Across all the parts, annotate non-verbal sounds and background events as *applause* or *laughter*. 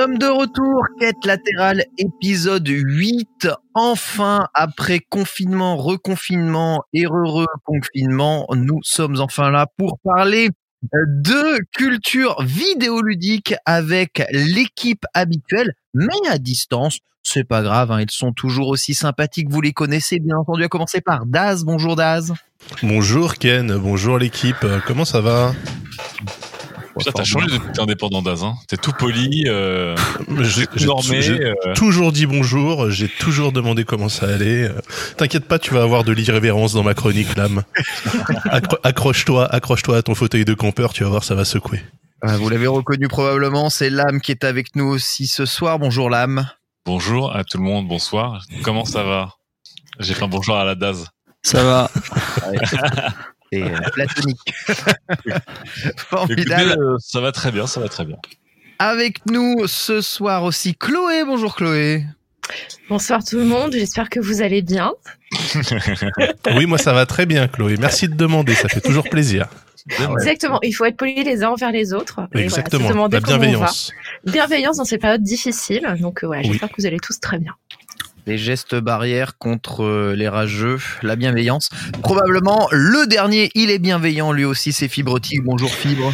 sommes de retour, quête latérale, épisode 8. Enfin, après confinement, reconfinement et re-reconfinement, nous sommes enfin là pour parler de culture vidéoludique avec l'équipe habituelle, mais à distance. C'est pas grave, hein, ils sont toujours aussi sympathiques, vous les connaissez bien entendu, à commencer par Daz. Bonjour Daz. Bonjour Ken, bonjour l'équipe, euh, comment ça va? Putain, t'as changé depuis que t'es indépendant d'Az, hein. T'es tout poli, euh, J'ai j'ai- normé. j'ai euh. toujours dit bonjour, j'ai toujours demandé comment ça allait. Euh, T'inquiète pas, tu vas avoir de l'irrévérence dans ma chronique, l'âme. *laughs* Accro- accroche-toi, accroche-toi à ton fauteuil de campeur, tu vas voir, ça va secouer. Euh, Vous l'avez reconnu probablement, c'est Lame qui est avec nous aussi ce soir. Bonjour Lame. Bonjour à tout le monde, bonsoir. Comment ça va? J'ai fait un bonjour à la Daz. Ça va. *laughs* Et euh, *laughs* platonique. Formidable. euh, ça va très bien, ça va très bien. Avec nous ce soir aussi Chloé. Bonjour Chloé. Bonsoir tout le monde, j'espère que vous allez bien. *laughs* Oui, moi ça va très bien, Chloé. Merci de demander, ça fait toujours plaisir. Exactement, il faut être poli les uns envers les autres. Et Exactement, voilà, se demander la comment on va. bienveillance. Bienveillance dans ces périodes difficiles. Donc euh, voilà, Oui. j'espère que vous allez tous très bien. Les gestes barrières contre euh, les rageux, la bienveillance. Probablement le dernier, il est bienveillant lui aussi, c'est Fibretique. Bonjour Fibre.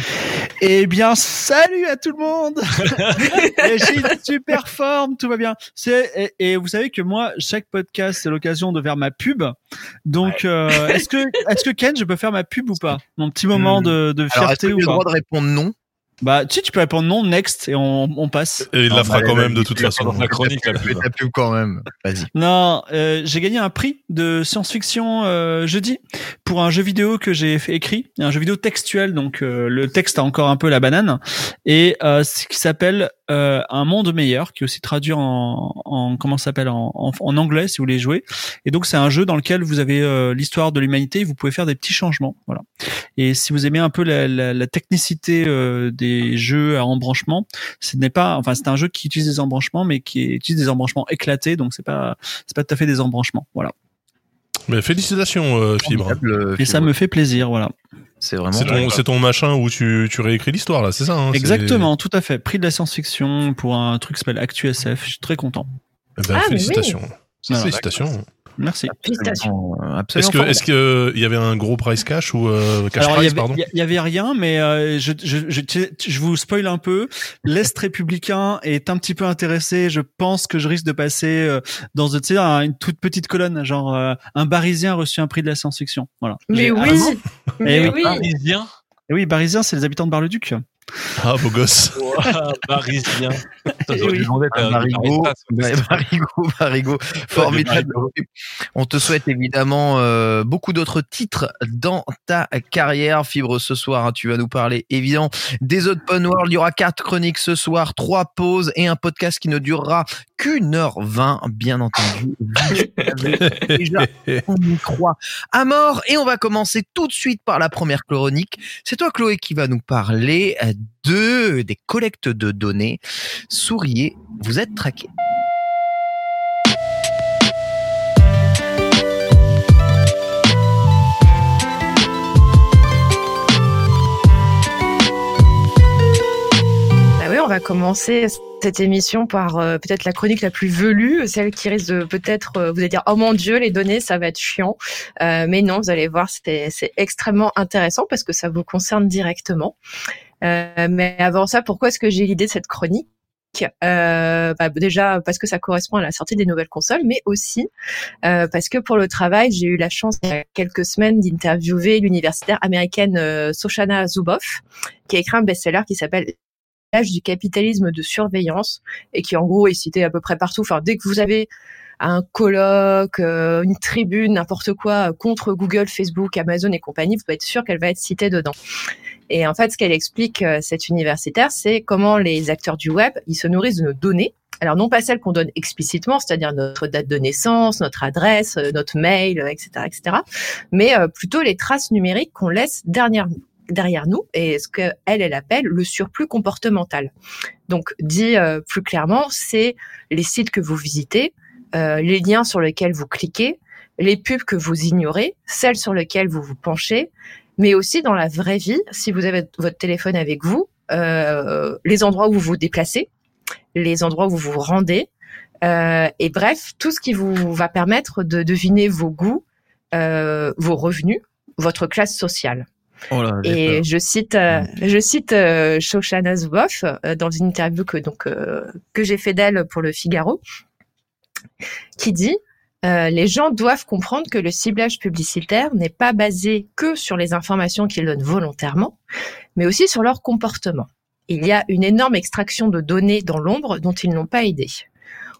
Eh bien, salut à tout le monde. *laughs* Et J'ai une super forme, tout va bien. C'est et, et vous savez que moi, chaque podcast, c'est l'occasion de faire ma pub. Donc, euh, est-ce que est-ce que Ken, je peux faire ma pub ou pas? Mon petit moment de, de Hmm. Alors, que fierté tu as ou le droit de répondre non? Bah, tu sais, tu peux répondre non, next, et on, on passe. Et il la fera quand même de toute façon. dans la chronique, la pub. ta pub quand même. Vas-y. Non, euh, j'ai gagné un prix de science-fiction euh, jeudi pour un jeu vidéo que j'ai écrit, un jeu vidéo textuel, donc euh, le texte a encore un peu la banane, et euh, ce qui s'appelle euh, Un monde meilleur, qui est aussi traduit en, en comment ça s'appelle en, en, en anglais si vous voulez jouer. Et donc c'est un jeu dans lequel vous avez euh, l'histoire de l'humanité, vous pouvez faire des petits changements, voilà. Et si vous aimez un peu la, la, la technicité euh, des jeux à embranchement, ce n'est pas, enfin c'est un jeu qui utilise des embranchements, mais qui utilise des embranchements éclatés, donc c'est pas c'est pas tout à fait des embranchements, voilà. Mais félicitations, euh, Fibre. Euh, Et ça me fait plaisir, voilà. C'est vraiment. C'est ton, c'est ton machin où tu, tu réécris l'histoire, là, c'est ça hein, c'est- Exactement, tout à fait. Prix de la science-fiction pour un truc qui s'appelle ActuSF. Je suis très content. Eh ben, Ah, oui. félicitations. Merci. Félicitations. Absolument, Est-ce que, est-ce que euh, il y avait un gros price cash ou euh, cash Alors, il y price, avait, pardon il y- avait rien, mais euh, je, je, je, je vous spoil un peu. L'Est républicain est un petit peu intéressé. Je pense que je risque de passer euh, dans tu sais, un- une toute petite colonne, genre euh, un Barisien a reçu un prix de la science-fiction. Voilà. Mais oui, mais Eh oui. Parisien Eh oui, Barisien, c'est les habitants de Bar-le-Duc. Ah, beau gosse. *laughs* Parisien. Oui. formidable. On te souhaite évidemment euh, beaucoup d'autres titres dans ta carrière. Fibre, ce soir, hein, tu vas nous parler évidemment des Open World. Il y aura quatre chroniques ce soir, trois pauses et un podcast qui ne durera qu'une heure vingt, bien entendu. *laughs* Déjà, on y croit à mort. Et on va commencer tout de suite par la première chronique. C'est toi, Chloé, qui va nous parler euh, de des collectes de données. Souriez, vous êtes traqué. Bah on va commencer cette émission par euh, peut-être la chronique la plus velue, celle qui risque de peut-être euh, vous allez dire oh mon dieu les données ça va être chiant, Euh, mais non vous allez voir c'est extrêmement intéressant parce que ça vous concerne directement. Euh, mais avant ça pourquoi est-ce que j'ai l'idée de cette chronique? Euh, bah, déjà parce que ça correspond à la sortie des nouvelles consoles, mais aussi euh, parce que pour le travail, j'ai eu la chance il y a quelques semaines d'interviewer l'universitaire américaine euh, Soshana Zuboff, qui a écrit un best-seller qui s'appelle L'âge du capitalisme de surveillance et qui en gros est cité à peu près partout. Enfin, dès que vous avez un colloque, euh, une tribune, n'importe quoi contre Google, Facebook, Amazon et compagnie, vous pouvez être sûr qu'elle va être citée dedans. Et en fait, ce qu'elle explique, euh, cette universitaire, c'est comment les acteurs du web, ils se nourrissent de nos données. Alors non pas celles qu'on donne explicitement, c'est-à-dire notre date de naissance, notre adresse, euh, notre mail, etc., etc., mais plutôt les traces numériques qu'on laisse derrière nous derrière nous et ce qu'elle, elle appelle le surplus comportemental. Donc, dit euh, plus clairement, c'est les sites que vous visitez, euh, les liens sur lesquels vous cliquez, les pubs que vous ignorez, celles sur lesquelles vous vous penchez, mais aussi dans la vraie vie, si vous avez votre téléphone avec vous, euh, les endroits où vous vous déplacez, les endroits où vous vous rendez, et bref, tout ce qui vous va permettre de deviner vos goûts, vos revenus, votre classe sociale. Oh et je cite, euh, je cite euh, Shoshana Zuboff euh, dans une interview que donc que j'ai fait d'elle pour le Figaro, qui dit les gens doivent comprendre que le ciblage publicitaire n'est pas basé que sur les informations qu'ils donnent volontairement, mais aussi sur leur comportement. Il y a une énorme extraction de données dans l'ombre dont ils n'ont pas idée.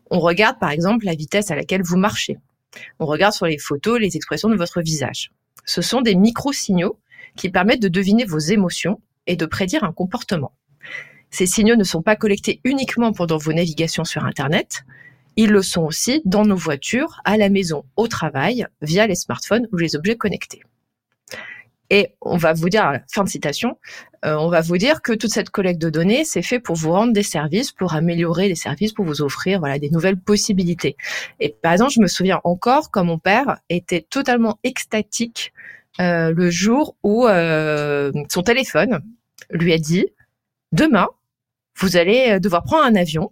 On regarde par exemple la vitesse à laquelle vous marchez. On regarde sur les photos les expressions de votre visage. Ce sont des micro-signaux qui permettent de deviner vos émotions et de prédire un comportement. Ces signaux ne sont pas collectés uniquement pendant vos navigations sur Internet, ils le sont aussi dans nos voitures, à la maison, au travail, via les smartphones ou les objets connectés. Et on va vous dire, fin de citation, euh, on va vous dire que toute cette collecte de données, c'est fait pour vous rendre des services, pour améliorer les services, pour vous offrir voilà des nouvelles possibilités. Et par exemple, je me souviens encore quand mon père était totalement extatique euh, le jour où euh, son téléphone lui a dit demain vous allez euh, devoir prendre un avion.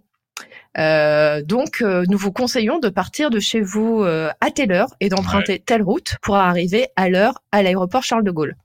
Donc nous vous conseillons de partir de chez vous à telle heure et d'emprunter telle route pour arriver à l'heure à l'aéroport Charles de Gaulle,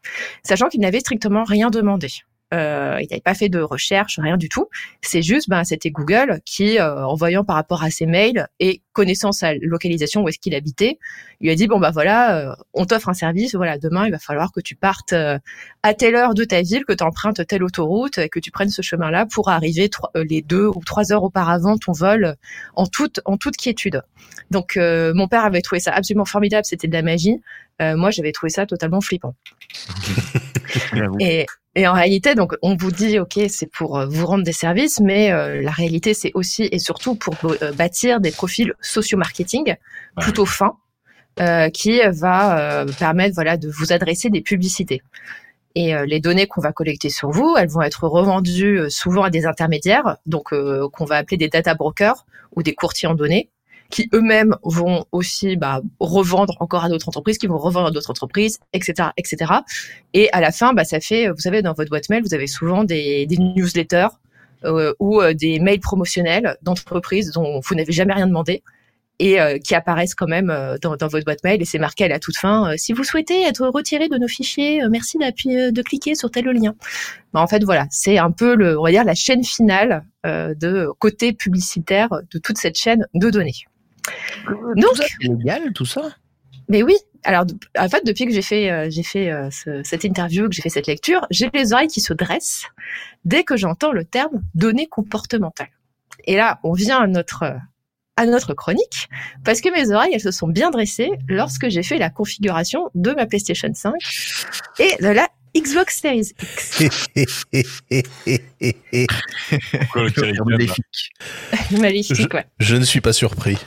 sachant qu'il n'avait strictement rien demandé. Euh, il n'avait pas fait de recherche, rien du tout. C'est juste, ben, c'était Google qui, euh, en voyant par rapport à ses mails et connaissant sa localisation où est-ce qu'il habitait, lui a dit bon bah voilà, euh, on t'offre un service, voilà, demain il va falloir que tu partes euh, à telle heure de ta ville, que tu empruntes telle autoroute, et que tu prennes ce chemin-là pour arriver les deux ou trois heures auparavant ton vol en toute en toute quiétude. Donc mon père avait trouvé ça absolument formidable, c'était de la magie. moi j'avais trouvé ça totalement flippant. *laughs* et et en réalité, donc, on vous dit, OK, c'est pour euh, vous rendre des services, mais euh, la réalité, c'est aussi et surtout pour euh, bâtir des profils socio-marketing plutôt fins, qui va permettre, voilà, de vous adresser des publicités. Et les données qu'on va collecter sur vous, elles vont être revendues souvent à des intermédiaires, donc qu'on va appeler des data brokers ou des courtiers en données, qui eux-mêmes vont aussi bah, revendre encore à d'autres entreprises, qui vont revendre à d'autres entreprises, etc., etc. Et à la fin, bah, ça fait, vous savez, dans votre boîte mail, vous avez souvent des, newsletters euh, ou euh, des mails promotionnels d'entreprises dont vous n'avez jamais rien demandé et euh, qui apparaissent quand même euh, dans, dans, votre boîte mail et c'est marqué à la toute fin si vous souhaitez être retiré de nos fichiers merci d'appuyer de cliquer sur tel lien bah, en fait voilà c'est un peu le on va dire la chaîne finale de côté publicitaire de toute cette chaîne de données donc, c'est légal tout ça Mais oui. Alors, en fait, depuis que j'ai fait, euh, j'ai fait euh, cette interview, que j'ai fait cette lecture, j'ai les oreilles qui se dressent dès que j'entends le terme données comportementales. Et là, on vient à notre à notre chronique parce que mes oreilles elles se sont bien dressées lorsque j'ai fait la configuration de ma PlayStation 5 et de la Xbox Series X. *laughs* Maléfique. Maléfique, ouais. Je ne suis pas surpris.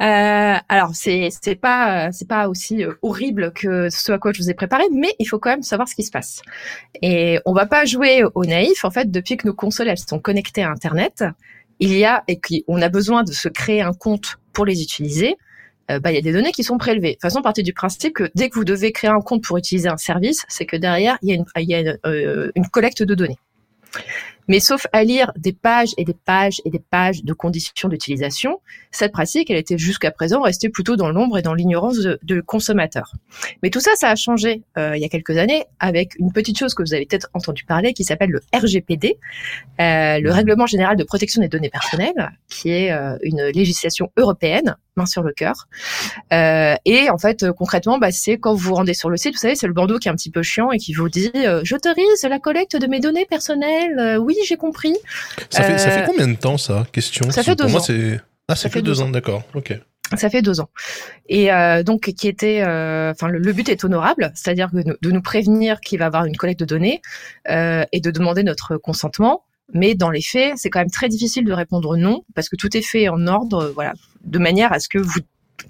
Euh, alors c'est c'est pas c'est pas aussi euh, horrible que ce à quoi je vous ai préparé, mais il faut quand même savoir ce qui se passe. Et on va pas jouer au naïf. En fait, depuis que nos consoles elles sont connectées à Internet, il y a et qu'on a besoin de se créer un compte pour les utiliser. Euh, bah, il y a des données qui sont prélevées. De toute façon, partir du principe que dès que vous devez créer un compte pour utiliser un service, c'est que derrière, il y a une, il y a une, euh, une collecte de données. Mais sauf à lire des pages et des pages et des pages de conditions d'utilisation, cette pratique, elle était jusqu'à présent restée plutôt dans l'ombre et dans l'ignorance de, de consommateurs. Mais tout ça, ça a changé euh, il y a quelques années avec une petite chose que vous avez peut-être entendu parler qui s'appelle le RGPD, euh, le Règlement général de protection des données personnelles, qui est euh, une législation européenne, main sur le cœur. Euh, et en fait, concrètement, bah, c'est quand vous vous rendez sur le site, vous savez, c'est le bandeau qui est un petit peu chiant et qui vous dit euh, j'autorise la collecte de mes données personnelles. Euh, oui, j'ai compris. Ça fait, ça fait Euh, combien de temps ça? Question. ça fait Pour deux moi, ans. c'est. Ah, Ça c'est fait que deux deux ans. ans, d'accord. Ok. Ça fait deux ans. Et euh, donc, qui était, euh, enfin, le, le but est honorable, c'est-à-dire de nous prévenir qu'il va y avoir une collecte de données euh, et de demander notre consentement. Mais dans les faits, c'est quand même très difficile de répondre non parce que tout est fait en ordre, voilà, de manière à ce que vous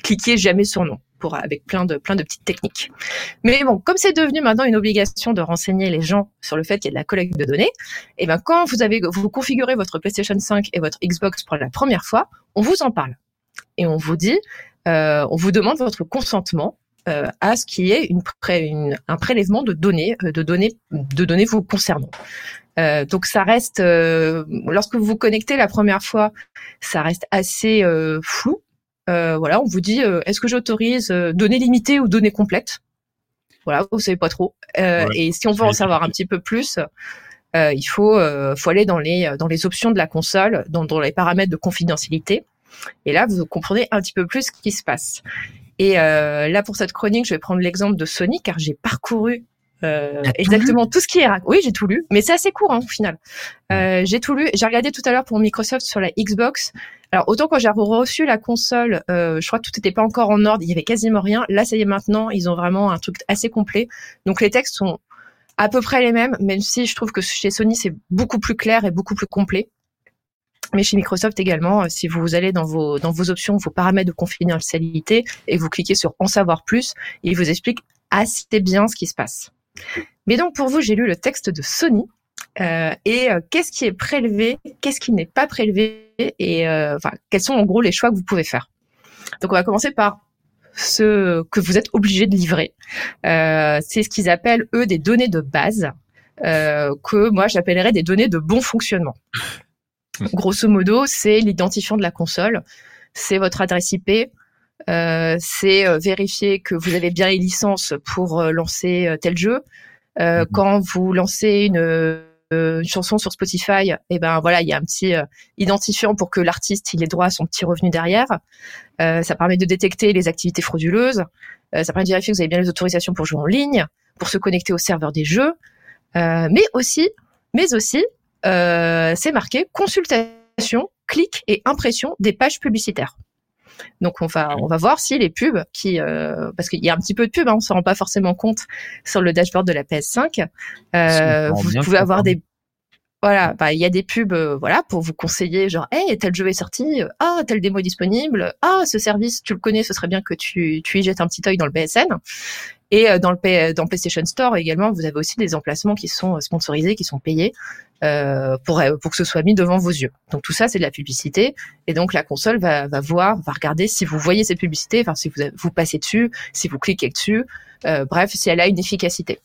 cliquiez jamais sur non, pour avec plein de plein de petites techniques. Mais bon, comme c'est devenu maintenant une obligation de renseigner les gens sur le fait qu'il y a de la collecte de données, et ben quand vous avez vous configurez votre PlayStation 5 et votre Xbox pour la première fois, on vous en parle et on vous dit, euh, on vous demande votre consentement euh, à ce qui est une, une- un prélèvement de données, euh, de données, de données vous concernant. Euh, donc ça reste, euh, lorsque vous vous connectez la première fois, ça reste assez euh, flou. Euh, voilà, on vous dit, euh, est-ce que j'autorise euh, données limitées ou données complètes? Voilà, vous savez pas trop. Euh, Ouais, et si on veut en savoir un petit peu plus, euh, il faut, euh, faut aller dans les, dans les options de la console, dans, dans les paramètres de confidentialité. Et là, vous comprenez un petit peu plus ce qui se passe. Et euh, là, pour cette chronique, je vais prendre l'exemple de Sony, car j'ai parcouru euh, exactement tout ce qui est Oui, j'ai tout lu, mais c'est assez court hein, au final. Euh, j'ai tout lu. J'ai regardé tout à l'heure pour Microsoft sur la Xbox. Alors autant quand j'ai reçu la console, euh, je crois que tout n'était pas encore en ordre, il y avait quasiment rien. Là, ça y est maintenant, ils ont vraiment un truc assez complet. Donc les textes sont à peu près les mêmes, même si je trouve que chez Sony c'est beaucoup plus clair et beaucoup plus complet. Mais chez Microsoft également, euh, si vous allez dans vos dans vos options, vos paramètres de confidentialité et vous cliquez sur en savoir plus, il vous explique assez bien ce qui se passe. Mais donc pour vous, j'ai lu le texte de Sony et euh, qu'est-ce qui est prélevé, qu'est-ce qui n'est pas prélevé et euh, enfin quels sont en gros les choix que vous pouvez faire? Donc on va commencer par ce que vous êtes obligé de livrer. Euh, c'est ce qu'ils appellent eux des données de base euh, que moi j'appellerais des données de bon fonctionnement. *laughs* Grosso modo, c'est l'identifiant de la console, c'est votre adresse IP, euh, c'est euh, vérifier que vous avez bien les licences pour euh, lancer euh, tel jeu. Euh, Mhm. Quand vous lancez une, euh, une chanson sur Spotify, et ben voilà, il y a un petit euh, identifiant pour que l'artiste il ait droit à son petit revenu derrière. Euh, ça permet de détecter les activités frauduleuses. Euh, ça permet de vérifier que vous avez bien les autorisations pour jouer en ligne, pour se connecter au serveur des jeux. Euh, mais aussi, mais aussi, euh, c'est marqué consultation, clic et impression des pages publicitaires. Donc on va on va voir si les pubs qui euh, parce qu'il y a un petit peu de pubs, hein, on s'en rend pas forcément compte sur le dashboard de la PS5. Euh, vous pouvez avoir des voilà, bah il y a des pubs euh, voilà pour vous conseiller genre hey tel jeu est sorti, euh, ah tel démo est disponible, ah ce service tu le connais, ce serait bien que tu tu y jettes un petit œil dans le PSN. Et euh, dans le P- dans le PlayStation Store également, vous avez aussi des emplacements qui sont euh, sponsorisés, qui sont payés euh, pour euh, pour que ce soit mis devant vos yeux. Donc tout ça c'est de la publicité et donc la console va voir, va regarder si vous voyez cette publicité, enfin si vous vous passez dessus, si vous cliquez dessus, euh, bref si elle a une efficacité.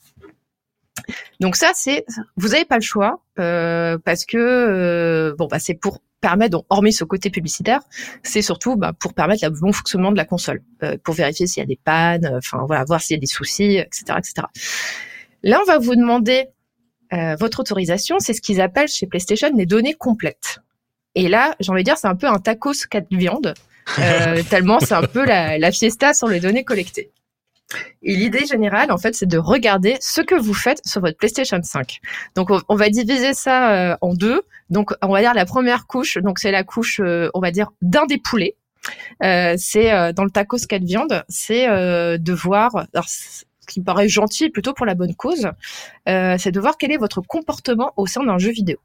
Donc ça c'est vous avez pas le choix euh, parce que euh, bon bah c'est pour permettre donc hormis ce côté publicitaire, c'est surtout bah, pour permettre le bon fonctionnement de la console, euh, pour vérifier s'il y a des pannes, euh, enfin voilà voir s'il y a des soucis, etc., etc. Là on va vous demander euh, votre autorisation, c'est ce qu'ils appellent chez PlayStation les données complètes. Et là, j'ai envie de dire, c'est un peu un tacos quatre viandes, euh, *laughs* tellement c'est un peu la, la fiesta sur les données collectées. Et l'idée générale, en fait, c'est de regarder ce que vous faites sur votre PlayStation 5. Donc, on, va diviser ça euh, en deux. Donc, on va dire la première couche. Donc, c'est la couche, euh, on va dire, d'un des poulets. Euh, c'est dans le tacos quatre viandes, c'est de voir. Ce qui me paraît gentil, plutôt pour la bonne cause, c'est de voir quel est votre comportement au sein d'un jeu vidéo.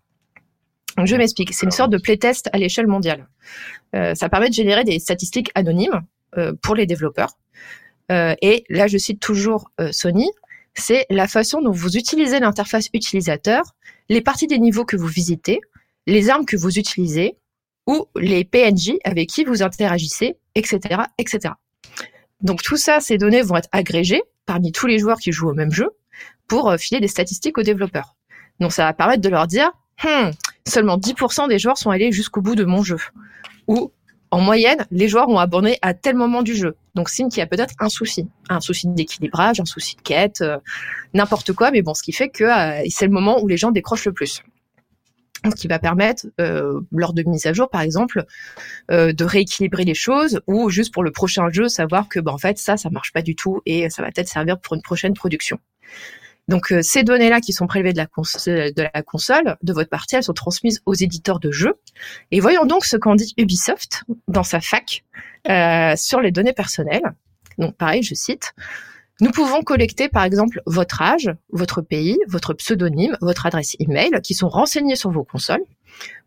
Donc, je m'explique. C'est une sorte de playtest à l'échelle mondiale. Ça permet de générer des statistiques anonymes pour les développeurs. Euh, et là, je cite toujours euh, Sony, c'est la façon dont vous utilisez l'interface utilisateur, les parties des niveaux que vous visitez, les armes que vous utilisez ou les PNJ avec qui vous interagissez, etc., etc. Donc tout ça, ces données vont être agrégées parmi tous les joueurs qui jouent au même jeu pour euh, filer des statistiques aux développeurs. Donc ça va permettre de leur dire, hmm, seulement 10% des joueurs sont allés jusqu'au bout de mon jeu. Ou en moyenne, les joueurs ont abandonné à tel moment du jeu. Donc signe qu'il y a peut-être un souci, un souci d'équilibrage, un souci de quête, euh, n'importe quoi. Mais bon, ce qui fait que euh, c'est le moment où les gens décrochent le plus. Ce qui va permettre, euh, lors de mise à jour, par exemple, de rééquilibrer les choses ou juste pour le prochain jeu, savoir que, bah, en fait, ça, ça marche pas du tout et ça va peut-être servir pour une prochaine production. Donc euh, ces données-là qui sont prélevées de la, de la console, de votre partie, elles sont transmises aux éditeurs de jeux. Et voyons donc ce qu'en dit Ubisoft dans sa fac euh, sur les données personnelles. Donc pareil, je cite. Nous pouvons collecter par exemple votre âge, votre pays, votre pseudonyme, votre adresse email qui sont renseignés sur vos consoles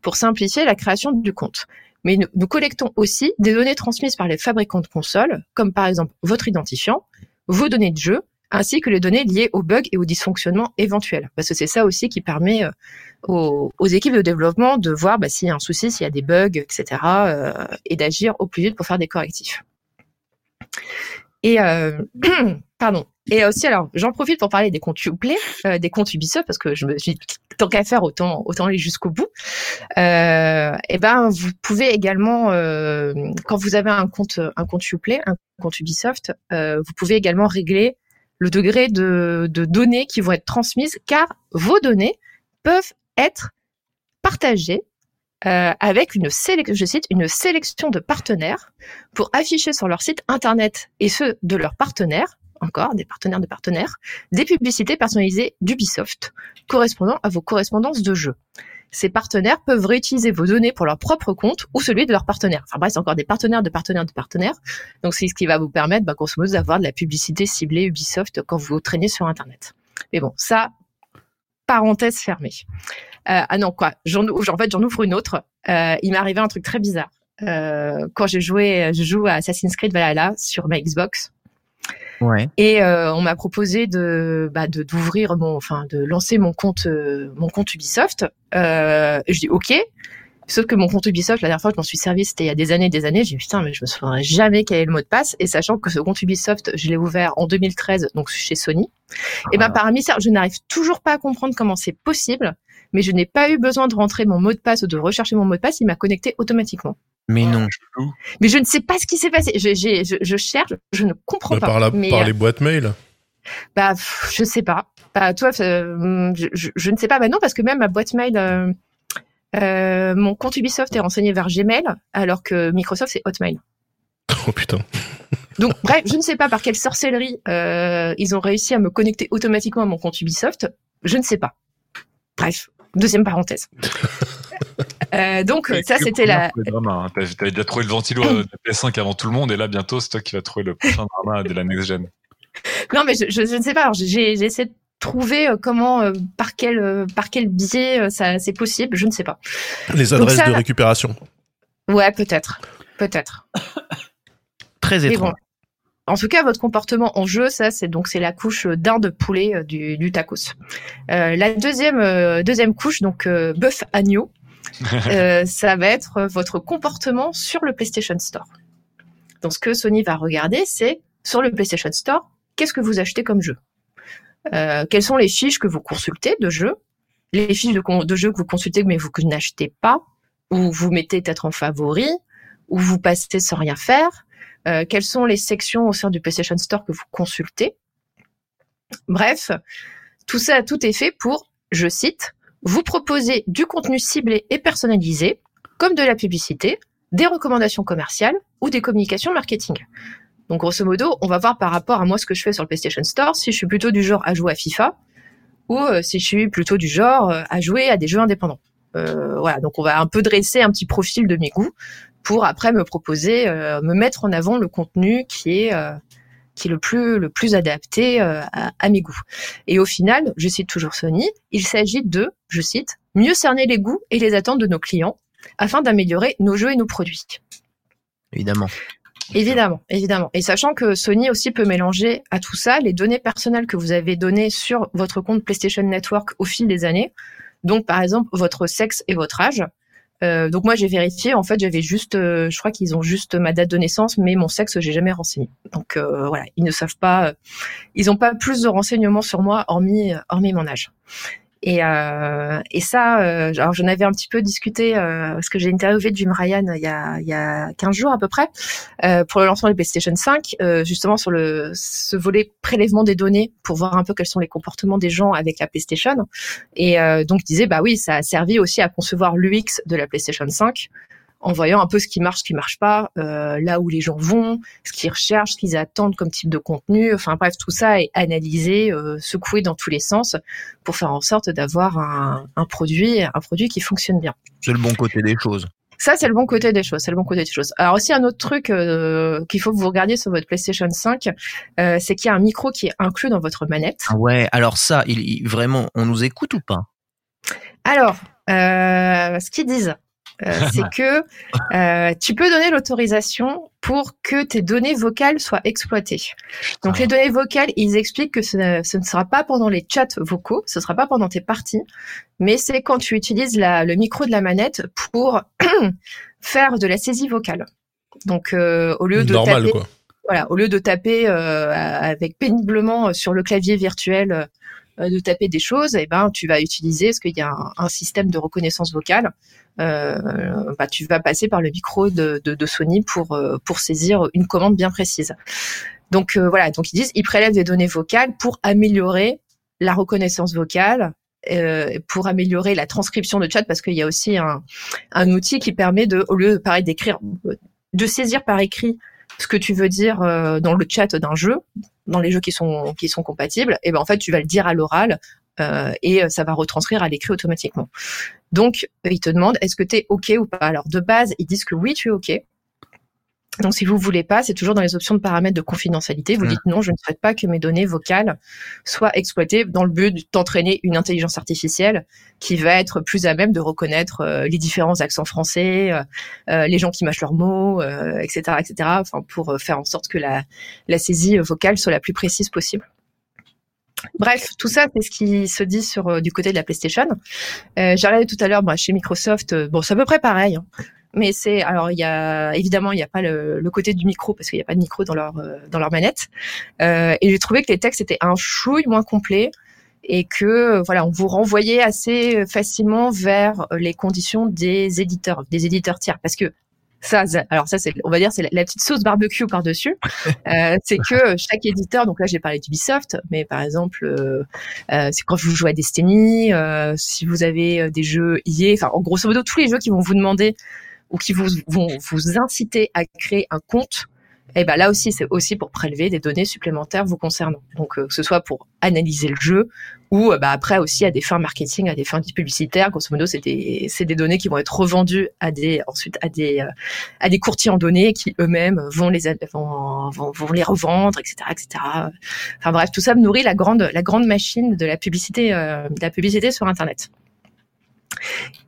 pour simplifier la création du compte. Mais nous collectons aussi des données transmises par les fabricants de consoles, comme par exemple votre identifiant, vos données de jeu ainsi que les données liées aux bugs et aux dysfonctionnements éventuels. Parce que c'est ça aussi qui permet euh, aux, équipes de développement de voir bah, s'il y a un souci, s'il y a des bugs, etc., euh, et d'agir au plus vite pour faire des correctifs. Et euh, *clears throat* pardon. Et aussi, alors, j'en profite pour parler des comptes Uplay, des comptes Ubisoft, parce que je me suis tant qu'à faire, autant autant aller jusqu'au bout. Et ben, vous pouvez également, quand vous avez un compte un compte Uplay, un compte Ubisoft, vous pouvez également régler le degré de, données qui vont être transmises, car vos données peuvent être partagées euh, avec une sélection, je cite, une sélection de partenaires pour afficher sur leur site internet et ceux de leurs partenaires, encore des partenaires de partenaires, des publicités personnalisées d'Ubisoft correspondant à vos correspondances de jeux ces partenaires peuvent réutiliser vos données pour leur propre compte ou celui de leurs partenaires. Enfin bref, c'est encore des partenaires de partenaires de partenaires. Donc c'est ce qui va vous permettre, bah, grosso modo, d'avoir de la publicité ciblée Ubisoft quand vous traînez sur Internet. Mais bon, ça, parenthèse fermée. Euh, ah non, quoi, j'en, en fait, j'en ouvre une autre. Euh, il m'est arrivé un truc très bizarre. Euh, quand j'ai joué, je joue à Assassin's Creed Valhalla sur ma Xbox. Et euh, on m'a proposé de bah, d'ouvrir mon, enfin de lancer mon compte euh, mon compte Ubisoft. Euh, je dis ok. Sauf que mon compte Ubisoft, la dernière fois que je m'en suis servi, c'était il y a des années, des années. J'ai dit putain, mais je me souviendrai jamais quel est le mot de passe. Et sachant que ce compte Ubisoft, je l'ai ouvert en 2013, donc chez Sony. Et ben ah. par mystère, je n'arrive toujours pas à comprendre comment c'est possible. Mais je n'ai pas eu besoin de rentrer mon mot de passe ou de rechercher mon mot de passe. Il m'a connecté automatiquement. Mais non. Mais je ne sais pas ce qui s'est passé. Je, je, je, cherche, je ne comprends bah, pas. Par, la, mais, par les boîtes mail Bah, je sais pas. Bah, toi, euh, je, je, ne sais pas. Bah non, parce que même ma boîte mail, euh, euh, mon compte Ubisoft est renseigné vers Gmail, alors que Microsoft, c'est Hotmail. *laughs* Oh putain. Donc, bref, je ne sais pas par quelle sorcellerie euh, ils ont réussi à me connecter automatiquement à mon compte Ubisoft. Je ne sais pas. Bref, deuxième parenthèse. *laughs* Euh, donc ça c'était la. Drama, hein. T'avais déjà trouvé le ventilo de PS5 avant tout le monde et là bientôt c'est toi qui vas trouver le prochain *laughs* drama de la next gen. Non mais je, je, ne sais pas. J'ai essayé de trouver euh, comment, euh, par quel par quel biais ça c'est possible. Je ne sais pas. Les adresses de récupération. Ouais peut-être, peut-être. *coughs* Très étrange. En tout cas, votre comportement en jeu, ça, c'est donc c'est la couche d'un de poulet du, du tacos. Euh, la deuxième deuxième couche, donc bœuf agneau, *laughs* euh, ça va être votre comportement sur le PlayStation Store. Donc, ce que Sony va regarder, c'est sur le PlayStation Store, qu'est-ce que vous achetez comme jeu? Euh, Quelles sont les fiches que vous consultez de jeux? Les fiches de, jeux que vous consultez mais vous que n'achetez pas, ou vous mettez peut-être en favori, ou vous passez sans rien faire. Euh, Quelles sont les sections au sein du PlayStation Store que vous consultez? Bref, tout ça, tout est fait pour, je cite, vous proposez du contenu ciblé et personnalisé, comme de la publicité, des recommandations commerciales ou des communications marketing. Donc grosso modo, on va voir par rapport à moi ce que je fais sur le PlayStation Store, si je suis plutôt du genre à jouer à FIFA ou euh, si je suis plutôt du genre euh, à jouer à des jeux indépendants. Euh, voilà, donc on va un peu dresser un petit profil de mes goûts pour après me proposer, me mettre en avant le contenu qui est qui est le plus le plus adapté euh, à, mes goûts. Et au final, je cite toujours Sony, il s'agit de, je cite, mieux cerner les goûts et les attentes de nos clients afin d'améliorer nos jeux et nos produits. Évidemment. Évidemment, évidemment. Et sachant que Sony aussi peut mélanger à tout ça les données personnelles que vous avez données sur votre compte PlayStation Network au fil des années. Donc, par exemple, votre sexe et votre âge. Euh, donc moi j'ai vérifié, en fait j'avais juste, euh, je crois qu'ils ont juste ma date de naissance, mais mon sexe j'ai jamais renseigné. Donc euh, voilà, ils ne savent pas, ils n'ont pas plus de renseignements sur moi hormis hormis mon âge. Et, euh, et ça, euh, alors j'en avais un petit peu discuté euh, parce que j'ai interviewé Jim Ryan il y a, il y a 15 jours à peu près euh, pour le lancement de PlayStation 5, euh, justement sur le ce volet prélèvement des données pour voir un peu quels sont les comportements des gens avec la PlayStation. Et euh, donc il disait bah oui, ça a servi aussi à concevoir l'UX de la PlayStation 5 en voyant un peu ce qui marche, ce qui marche pas, euh, là où les gens vont, ce qu'ils recherchent, ce qu'ils attendent comme type de contenu. Enfin bref, tout ça est analysé, euh, secoué dans tous les sens pour faire en sorte d'avoir un, un produit, un produit qui fonctionne bien. C'est le bon côté des choses. Ça, c'est le bon côté des choses. C'est le bon côté des choses. Alors aussi un autre truc euh, qu'il faut que vous regardiez sur votre PlayStation 5, euh, c'est qu'il y a un micro qui est inclus dans votre manette. Ah ouais, alors ça, il, il- vraiment, on nous écoute ou pas? Alors, ce qu'ils disent, c'est *laughs* que euh, tu peux donner l'autorisation pour que tes données vocales soient exploitées. Donc les données vocales, ils expliquent que ce, ne- ce ne sera pas pendant les chats vocaux, ce sera pas pendant tes parties, mais c'est quand tu utilises la- le micro de la manette pour *clears throat* faire de la saisie vocale. Donc euh, au lieu de Normal, taper, quoi. voilà, au lieu de taper euh, avec péniblement sur le clavier virtuel, euh, de taper des choses, eh ben tu vas utiliser, parce qu'il y a un, un système de reconnaissance vocale, euh, bah, tu vas passer par le micro de, de, de Sony pour euh, pour saisir une commande bien précise. Donc euh, voilà, donc ils disent ils prélèvent des données vocales pour améliorer la reconnaissance vocale. euh, pour améliorer la transcription de chat parce qu'il y a aussi un, un outil qui permet de au lieu pareil d'écrire de saisir par écrit ce que tu veux dire euh, dans le chat d'un jeu, dans les jeux qui sont qui sont compatibles, et ben en fait tu vas le dire à l'oral euh, et ça va retranscrire à l'écrit automatiquement. Donc ils te demandent est-ce que tu es ok ou pas? Alors de base ils disent que oui tu es ok. Donc si vous voulez pas, c'est toujours dans les options de paramètres de confidentialité. Vous Mm. dites non, je ne souhaite pas que mes données vocales soient exploitées dans le but d'entraîner une intelligence artificielle qui va être plus à même de reconnaître euh, les différents accents français, euh, euh, les gens qui mâchent leurs mots, euh, etc., etc. Enfin, pour faire en sorte que la, la saisie vocale soit la plus précise possible. Bref, tout ça, c'est ce qui se dit sur euh, du côté de la PlayStation. Euh, J'ai regardé tout à l'heure, bah, chez Microsoft, euh, bon, c'est à peu près pareil. hein. Mais c'est alors il y a évidemment il n'y a pas le, le côté du micro parce qu'il n'y a pas de micro dans leur euh, dans leur manette. Euh, et j'ai trouvé que les textes étaient un chouille moins complets et que voilà on vous renvoyait assez facilement vers les conditions des éditeurs, des éditeurs tiers parce que ça, alors ça c'est on va dire c'est la, la petite sauce barbecue par dessus. *laughs* Euh, c'est que chaque éditeur, donc là j'ai parlé d'Ubisoft, mais par exemple euh, euh, c'est quand vous jouez à Destiny, euh, si vous avez euh, des jeux EA, enfin en grosso modo tous les jeux qui vont vous demander ou qui vous, vont vous inciter à créer un compte, et ben là aussi c'est aussi pour prélever des données supplémentaires vous concernant. Donc euh, que ce soit pour analyser le jeu ou euh, bah, après aussi à des fins marketing, à des fins publicitaires. Grosso modo, c'est des des données qui vont être revendues à des ensuite à des euh, à des courtiers en données qui eux-mêmes vont les vont, vont, vont les revendre, etc., etc. Enfin bref, tout ça nourrit la grande la grande machine de la publicité euh, de la publicité sur Internet.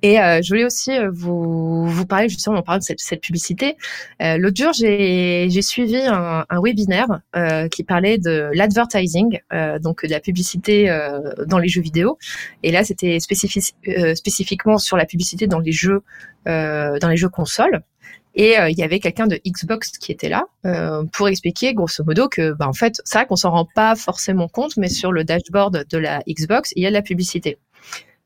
Et euh, je voulais aussi euh, vous, vous parler justement en parlant de cette, cette publicité. Euh, L'autre jour, j'ai suivi un, un webinaire euh, qui parlait de l'advertising, euh, donc de la publicité euh, dans les jeux vidéo. Et là, c'était spécifi- spécifiquement sur la publicité dans les jeux dans les jeux consoles. Et il y avait quelqu'un de Xbox qui était là pour expliquer grosso modo que, bah, en fait, c'est vrai qu'on s'en rend pas forcément compte, mais sur le dashboard de la Xbox, il y a de la publicité.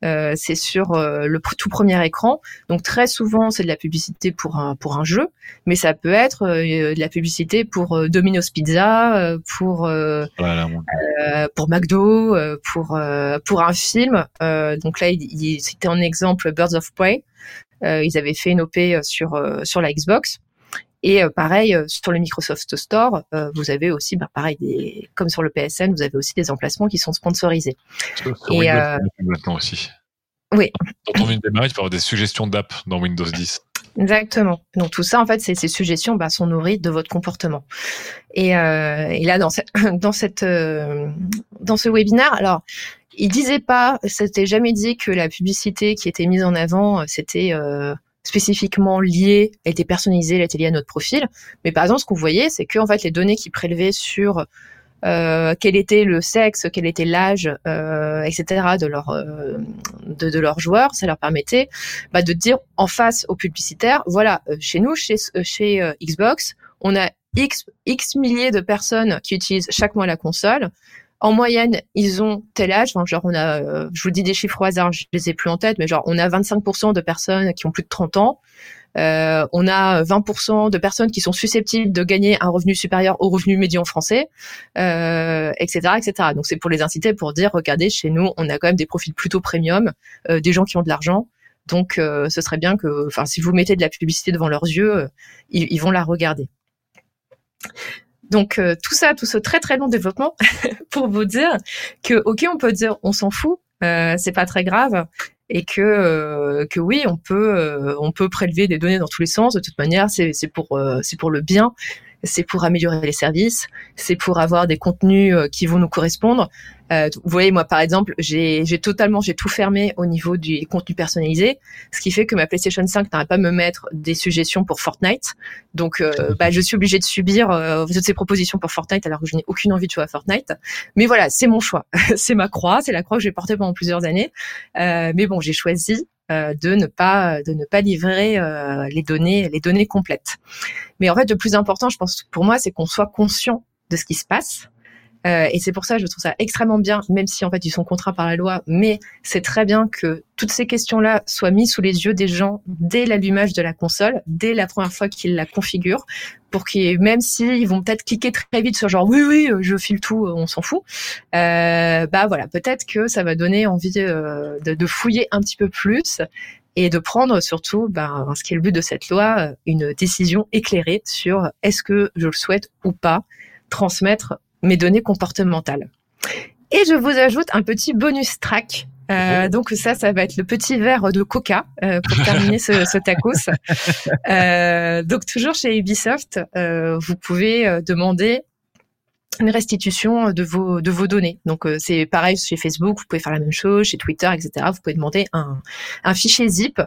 Euh, c'est sur euh, le tout premier écran. Donc très souvent, c'est de la publicité pour un pour un jeu, mais ça peut être euh, de la publicité pour Domino's Pizza, pour euh, Voilà, euh, pour McDo, pour euh, pour un film. Euh, donc là, il, il- c'était un exemple Birds of Prey. Euh, ils avaient fait une OP sur euh, sur la Xbox. Et euh, pareil euh, sur le Microsoft Store, euh, vous avez aussi, bah, pareil, des, comme sur le PSN, vous avez aussi des emplacements qui sont sponsorisés. Sur Et, Windows euh, 10 maintenant aussi. Oui. Dans ton démarrage, tu peux avoir des suggestions d'app dans Windows 10. Exactement. Donc tout ça, en fait, ces suggestions bah, sont nourries de votre comportement. Et, euh, et là, dans, cette, *laughs* dans, cette, euh, dans ce webinaire, alors, il disait pas, c'était jamais dit que la publicité qui était mise en avant, c'était euh, spécifiquement liée, elle était personnalisée, elle était liée à notre profil. Mais par exemple, ce qu'on voyait, c'est que en fait, les données qui prélevaient sur euh, quel était le sexe, quel était l'âge, euh, etc. de leur euh, de, de leurs joueurs, ça leur permettait bah, de dire en face aux publicitaires, voilà, euh, chez nous, chez euh, chez euh, Xbox, on a x x milliers de personnes qui utilisent chaque mois la console. En moyenne, ils ont tel âge. Genre, on a, euh, je vous dis des chiffres au hasard, je les ai plus en tête, mais genre, on a 25% de personnes qui ont plus de 30 ans. Euh, on a 20% de personnes qui sont susceptibles de gagner un revenu supérieur au revenu médian français, euh, etc., etc. Donc c'est pour les inciter, pour dire, regardez, chez nous, on a quand même des profils plutôt premium, euh, des gens qui ont de l'argent. Donc euh, ce serait bien que, enfin, si vous mettez de la publicité devant leurs yeux, euh, ils vont la regarder. Donc euh, tout ça, tout ce très très long développement *laughs* pour vous dire que ok, on peut dire on s'en fout, euh, c'est pas très grave et que euh, que oui, on peut euh, on peut prélever des données dans tous les sens. De toute manière, c'est pour c'est pour le bien, c'est pour améliorer les services, c'est pour avoir des contenus euh, qui vont nous correspondre. Euh, vous voyez, moi par exemple, j'ai j'ai totalement j'ai tout fermé au niveau du contenu personnalisé, ce qui fait que ma PlayStation 5 n'arrête pas de me mettre des suggestions pour Fortnite. Donc, euh, bah, je suis obligée de subir euh, toutes ces propositions pour Fortnite alors que je n'ai aucune envie de jouer à Fortnite. Mais voilà, c'est mon choix, *laughs* c'est ma croix, c'est la croix que j'ai portée pendant plusieurs années. Euh, mais bon, j'ai choisi de ne pas de ne pas livrer euh, les données les données complètes. Mais en fait, le plus important, je pense pour moi, c'est qu'on soit conscient de ce qui se passe. Euh, et c'est pour ça, je trouve ça extrêmement bien, même si en fait ils sont contraints par la loi, mais c'est très bien que toutes ces questions-là soient mises sous les yeux des gens dès l'allumage de la console, dès la première fois qu'ils la configurent, pour qu'ils, même s'ils vont peut-être cliquer très vite sur genre oui oui, euh, je file tout, euh, on s'en fout, euh, bah voilà, peut-être que ça va donner envie euh, de, de fouiller un petit peu plus et de prendre surtout, ben, ce qui est le but de cette loi, une décision éclairée sur est-ce que je le souhaite ou pas transmettre mes données comportementales. Et je vous ajoute un petit bonus track. Euh, donc ça, ça va être le petit verre de coca euh, pour *laughs* terminer ce, ce tacos. Euh, donc toujours chez Ubisoft, euh, vous pouvez euh, demander une restitution de vos de vos données. Donc euh, c'est pareil chez Facebook, vous pouvez faire la même chose chez Twitter, etc. Vous pouvez demander un, un fichier zip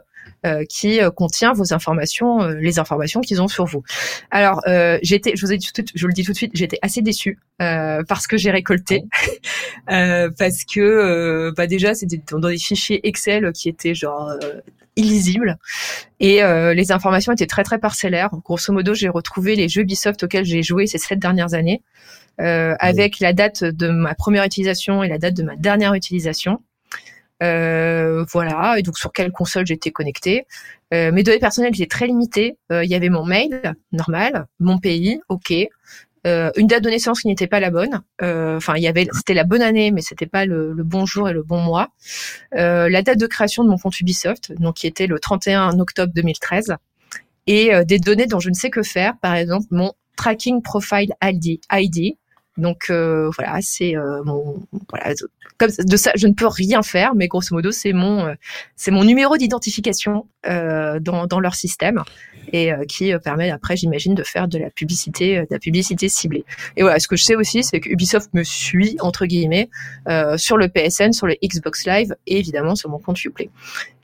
euh, qui euh, contient vos informations, euh, les informations qu'ils ont sur vous. Alors euh, j'étais, je vous ai dit tout, je vous le dis tout de suite, j'étais assez déçue euh, parce que j'ai récolté, *laughs* Euh, parce que euh, bah déjà c'était dans des fichiers Excel qui étaient genre illisibles et euh, les informations étaient très très parcellaires. Grosso modo, j'ai retrouvé les jeux Ubisoft auxquels j'ai joué ces sept dernières années euh, avec la date de ma première utilisation et la date de ma dernière utilisation. Euh, voilà, et donc sur quelle console j'étais connectée. Euh, mes données personnelles étaient très limitées. Euh, Il y avait mon mail, normal, mon pays, ok. Euh, une date de naissance qui n'était pas la bonne. Euh, Enfin, il y avait, c'était la bonne année, mais c'était pas le, bon jour et le bon mois. Euh, la date de création de mon compte Ubisoft, donc qui était le 31 octobre 2013, et des données dont je ne sais que faire. Par exemple, mon tracking profile ID. Donc euh, voilà, c'est euh, mon voilà comme de ça, je ne peux rien faire, mais grosso modo, c'est mon euh, c'est mon numéro d'identification euh, dans dans leur système et euh, qui euh, permet après, j'imagine, de faire de la publicité, de la publicité ciblée. Et voilà, ce que je sais aussi, c'est que Ubisoft me suit entre guillemets sur le PSN, sur le Xbox Live et évidemment sur mon compte Uplay.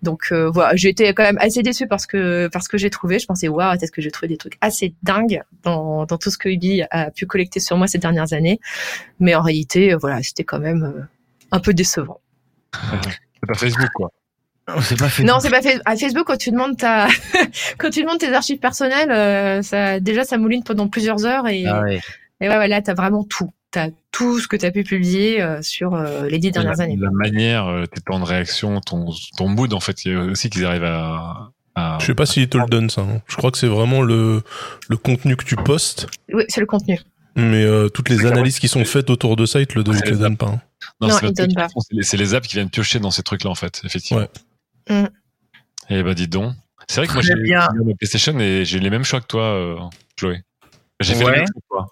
Donc euh, voilà, j'ai été quand même assez déçue parce que parce que j'ai trouvé. Je pensais waouh, peut-être que j'ai trouvé des trucs assez dingues dans dans tout ce que Ubi a pu collecter sur moi ces dernières années. Mais en réalité, euh, voilà, c'était quand même euh, un peu décevant. *laughs* C'est pas Facebook, quoi. Oh, C'est pas fait. Non, c'est pas fait. À Facebook, quand tu demandes ta, *laughs* quand tu demandes tes archives personnelles, euh, ça, déjà, ça mouline pendant plusieurs heures et, Ah ouais. et ouais, ouais, là, t'as vraiment tout. T'as tout ce que t'as pu publier euh, sur euh, les dix dernières la, années. la manière, euh, tes temps de réaction, ton, ton mood, en fait, il y a aussi qu'ils arrivent à, à- Je sais pas s'il te le donne ça. hein. Je crois que c'est vraiment le, le contenu que tu postes, Oui, c'est le contenu. mais euh, toutes les analyses qui sont faites autour de ça, ils te le, donnent- ils te donnent pas. hein. Non, c'est ils pas- donnent pas. c'est les- apps qui viennent piocher dans ces trucs-là, en fait, effectivement. Ouais. Mm. Et bah, dis donc. C'est vrai que moi, j'ai ma PlayStation et j'ai les mêmes choix que toi, euh, Chloé. J'ai fait Ouais. les mêmes choix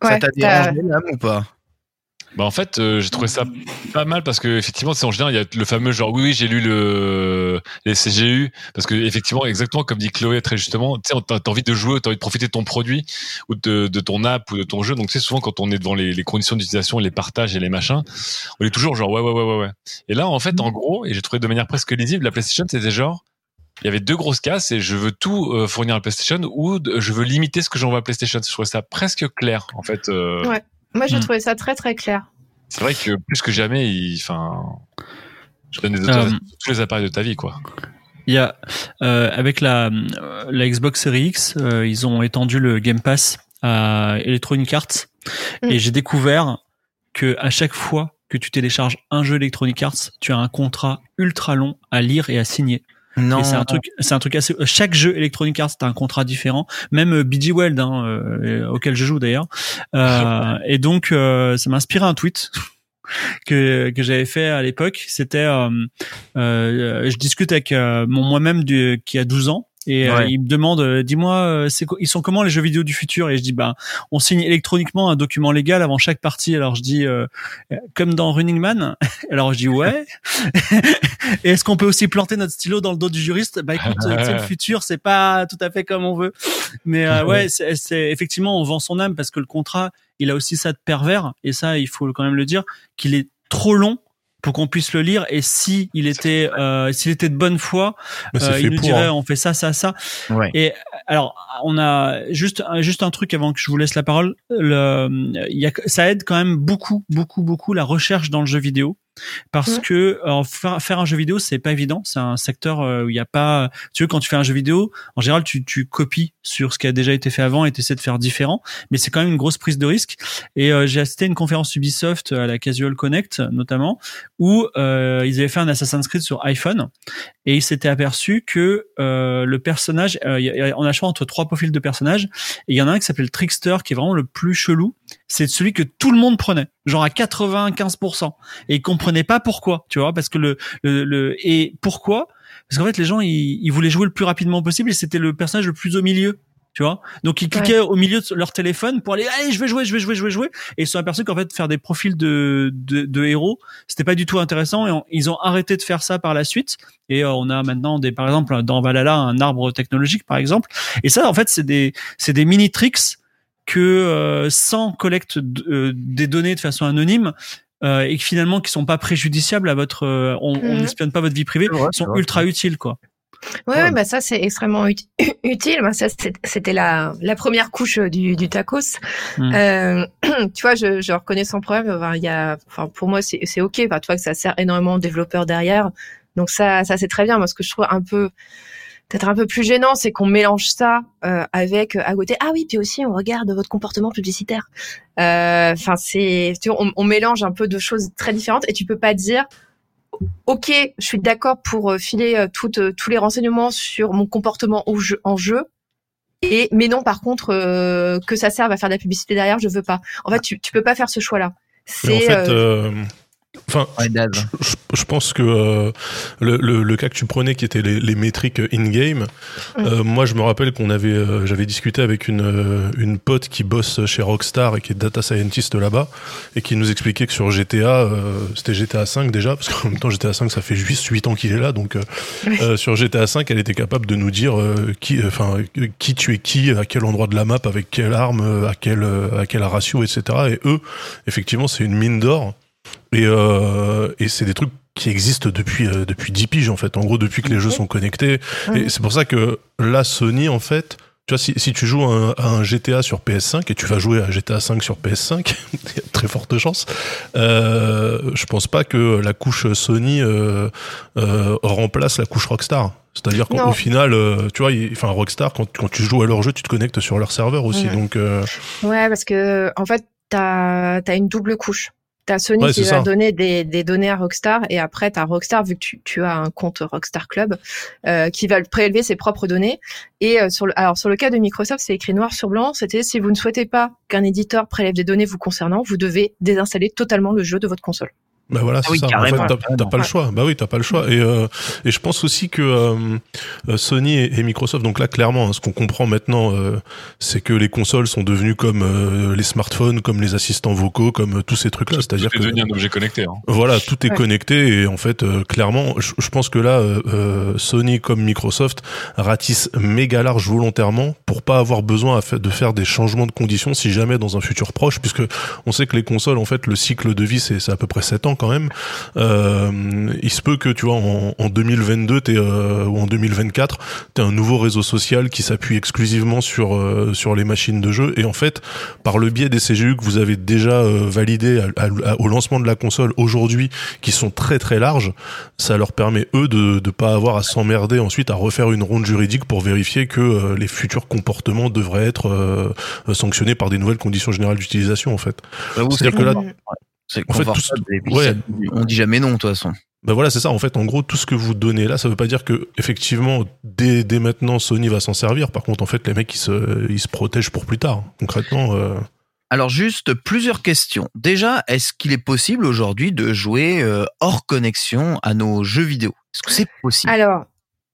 toi. Ça Ouais, t'a t'as- dérangé l'âme ou pas? Bah en fait, euh, j'ai trouvé ça pas mal parce que effectivement, c'est en général il y a le fameux genre oui oui j'ai lu le les CGU parce que effectivement exactement comme dit Chloé très justement, tu sais t'as t'as envie de jouer, t'as envie de profiter de ton produit ou de, de ton app ou de ton jeu. Donc tu sais souvent quand on est devant les, les conditions d'utilisation, les partages et les machins, on est toujours genre ouais ouais ouais ouais ouais. Et là en fait en gros et j'ai trouvé de manière presque lisible la PlayStation c'était genre il y avait deux grosses casses et je veux tout euh, fournir à la PlayStation ou je veux limiter ce que j'envoie à PlayStation. Je trouvais ça presque clair en fait. euh, Ouais. Moi, j'ai Mm. trouvé ça très très clair. c'est vrai que plus que jamais, il, enfin, je donne des Euh, sur tous les appareils de ta vie, quoi. Il y a euh, avec la la Xbox Series X, euh, ils ont étendu le Game Pass à Electronic Arts Mm. et j'ai découvert que à chaque fois que tu télécharges un jeu Electronic Arts, tu as un contrat ultra long à lire et à signer. Non. C'est un truc, c'est un truc assez. Chaque jeu Electronic Arts a un contrat différent. Même euh, BG Weld, hein, euh, auquel je joue d'ailleurs. Euh, *laughs* et donc, euh, ça m'a inspiré un tweet *laughs* que que j'avais fait à l'époque. C'était, euh, euh, je discute avec mon moi-même qui a 12 ans. Et euh, il me demande, euh, dis-moi, euh, c'est ils sont comment les jeux vidéo du futur? Et je dis, bah, on signe électroniquement un document légal avant chaque partie. Alors je dis, euh, comme dans Running Man. *laughs* Alors je dis, ouais. *laughs* Et est-ce qu'on peut aussi planter notre stylo dans le dos du juriste? Bah écoute, sais, le *laughs* futur, c'est pas tout à fait comme on veut. Mais euh, ouais, c'est c'est- effectivement, on vend son âme parce que le contrat, il a aussi ça de pervers. Et ça, il faut quand même le dire, qu'il est trop long pour qu'on puisse le lire. Et si il était, euh, s'il était de bonne foi, euh, il nous pour, dirait, hein. on fait ça, ça, ça. Ouais. Et alors, on a juste juste un truc avant que je vous laisse la parole. Le, il y a, ça aide quand même beaucoup, beaucoup, beaucoup la recherche dans le jeu vidéo. Parce Mhm. que alors, faire, un jeu vidéo, c'est pas évident. C'est un secteur euh, où il n'y a pas. Tu veux, quand tu fais un jeu vidéo, en général, tu, tu copies sur ce qui a déjà été fait avant et tu essaies de faire différent. Mais c'est quand même une grosse prise de risque. Et euh, j'ai assisté à une conférence Ubisoft à la Casual Connect, notamment, où euh, ils avaient fait un Assassin's Creed sur iPhone et ils s'étaient aperçus que euh, le personnage, euh, il y a- on a choix entre trois profils de personnages et il y en a un qui s'appelle Trickster qui est vraiment le plus chelou. C'est celui que tout le monde prenait, genre à 95%. Et ils comprenaient pas pourquoi, tu vois, parce que le, le, le et pourquoi? Parce qu'en fait, les gens, ils, ils voulaient jouer le plus rapidement possible et c'était le personnage le plus au milieu. Tu vois, donc ils cliquaient au milieu de leur téléphone pour aller, allez, je vais jouer, je vais jouer, je vais jouer, et ils se sont aperçus qu'en fait faire des profils de de, de héros, c'était pas du tout intéressant, et on- ils ont arrêté de faire ça par la suite. Et euh, on a maintenant des, par exemple, dans Valhalla, un arbre technologique, par exemple. Et ça, en fait, c'est des c'est des mini tricks que euh, sans collecte d- euh, des données de façon anonyme euh, et que finalement qui sont pas préjudiciables à votre euh, on Mhm. n'espionne pas votre vie privée vrai, ils sont ultra utiles quoi Ouais, Ouais. ouais, bah ça c'est extrêmement ut- *coughs* utile. Bah, ça c'était la, la première couche du, du tacos. Mm. Euh, *coughs* tu vois, je, je reconnais sans problème. Enfin, il y a, enfin pour moi c'est c'est ok. Enfin, tu vois que ça sert énormément aux développeurs derrière. Donc ça ça c'est très bien. Moi ce que je trouve un peu peut-être un peu plus gênant, c'est qu'on mélange ça euh, avec euh, à côté. Ah oui, puis aussi on regarde votre comportement publicitaire. Euh, Enfin c'est, tu vois, on, on mélange un peu de choses très différentes et tu peux pas dire ok, je suis d'accord pour euh, filer toutes, tous les renseignements sur mon comportement au jeu, en jeu. Et mais non, par contre, euh, que ça serve à faire de la publicité derrière, je veux pas. En fait, tu, tu peux pas faire ce choix-là. En fait, enfin, Ouais, je, je pense que euh, le, le, le cas que tu prenais qui était les, les métriques in-game, euh, moi je me rappelle qu'on avait, euh, j'avais discuté avec une, une pote qui bosse chez Rockstar et qui est data scientist là-bas et qui nous expliquait que sur GTA, euh, c'était GTA 5 déjà, parce qu'en même temps GTA 5 ça fait juste 8 ans qu'il est là, donc sur GTA 5 elle était capable de nous dire euh, qui, enfin qui tu es qui, à quel endroit de la map, avec quelle arme, à quel, à quel ratio, etc. Et eux, effectivement c'est une mine d'or. Et, euh, et c'est des trucs qui existent depuis euh, depuis 10 piges en fait. En gros, depuis que les jeux sont connectés. Et c'est pour ça que là, Sony en fait, tu vois, si, si tu joues à un, à un GTA sur PS5 et tu vas jouer à GTA 5 sur PS5, *laughs* il y a de très forte chance. Euh, je pense pas que la couche Sony euh, euh, remplace la couche Rockstar. C'est-à-dire qu'au final, tu vois, enfin Rockstar, quand, quand tu joues à leur jeu, tu te connectes sur leur serveur aussi. Ouais. Donc, ouais, parce que en fait, t'as as une double couche. T'as Sony Ouais, qui va ça. donner des, des données à Rockstar et après t'as Rockstar vu que tu, tu as un compte Rockstar Club euh, qui va prélever ses propres données. Et euh, sur le, alors sur le cas de Microsoft, c'est écrit noir sur blanc. C'était si vous ne souhaitez pas qu'un éditeur prélève des données vous concernant, vous devez désinstaller totalement le jeu de votre console. Bah voilà, Ah c'est oui, ça. En fait, t'as- pas le choix. Bah oui, t'as pas le choix. Et, euh, et je pense aussi que euh, Sony et, et Microsoft, donc là clairement, hein, ce qu'on comprend maintenant, euh, c'est que les consoles sont devenues comme euh, les smartphones, comme les assistants vocaux, comme tous ces trucs-là. C'est-à-dire C'est que devenu un objet connecté. Hein. voilà, tout est Ouais. connecté et en fait, euh, clairement, je, je pense que là, Sony comme Microsoft ratissent méga large volontairement pour pas avoir besoin de faire des changements de conditions si jamais dans un futur proche, puisque on sait que les consoles, en fait, le cycle de vie c'est c'est à peu près 7 ans quand même. Euh, il se peut que tu vois en, en 2022 t'es, euh, ou en 2024, t'as un nouveau réseau social qui s'appuie exclusivement sur euh, sur les machines de jeu et en fait, par le biais des CGU que vous avez déjà euh, validés à- à- au lancement de la console aujourd'hui, qui sont très très larges, ça leur permet eux de de pas avoir à s'emmerder ensuite à refaire une ronde juridique pour vérifier que euh, les futurs comportements devraient être euh, sanctionnés par des nouvelles conditions générales d'utilisation en fait. J'avoue, C'est-à-dire que là. C'est En fait, tout confortable. ce- et puis ouais. ça- on dit jamais non, de toute façon. Ben voilà, c'est ça. En fait, en gros, tout ce que vous donnez là, ça veut pas dire que effectivement, dès, dès maintenant, Sony va s'en servir. Par contre, en fait, les mecs, ils se, ils se protègent pour plus tard. Concrètement, euh, Alors juste plusieurs questions. Déjà, est-ce qu'il est possible aujourd'hui de jouer euh, hors connexion à nos jeux vidéo? Est-ce que c'est possible? Alors,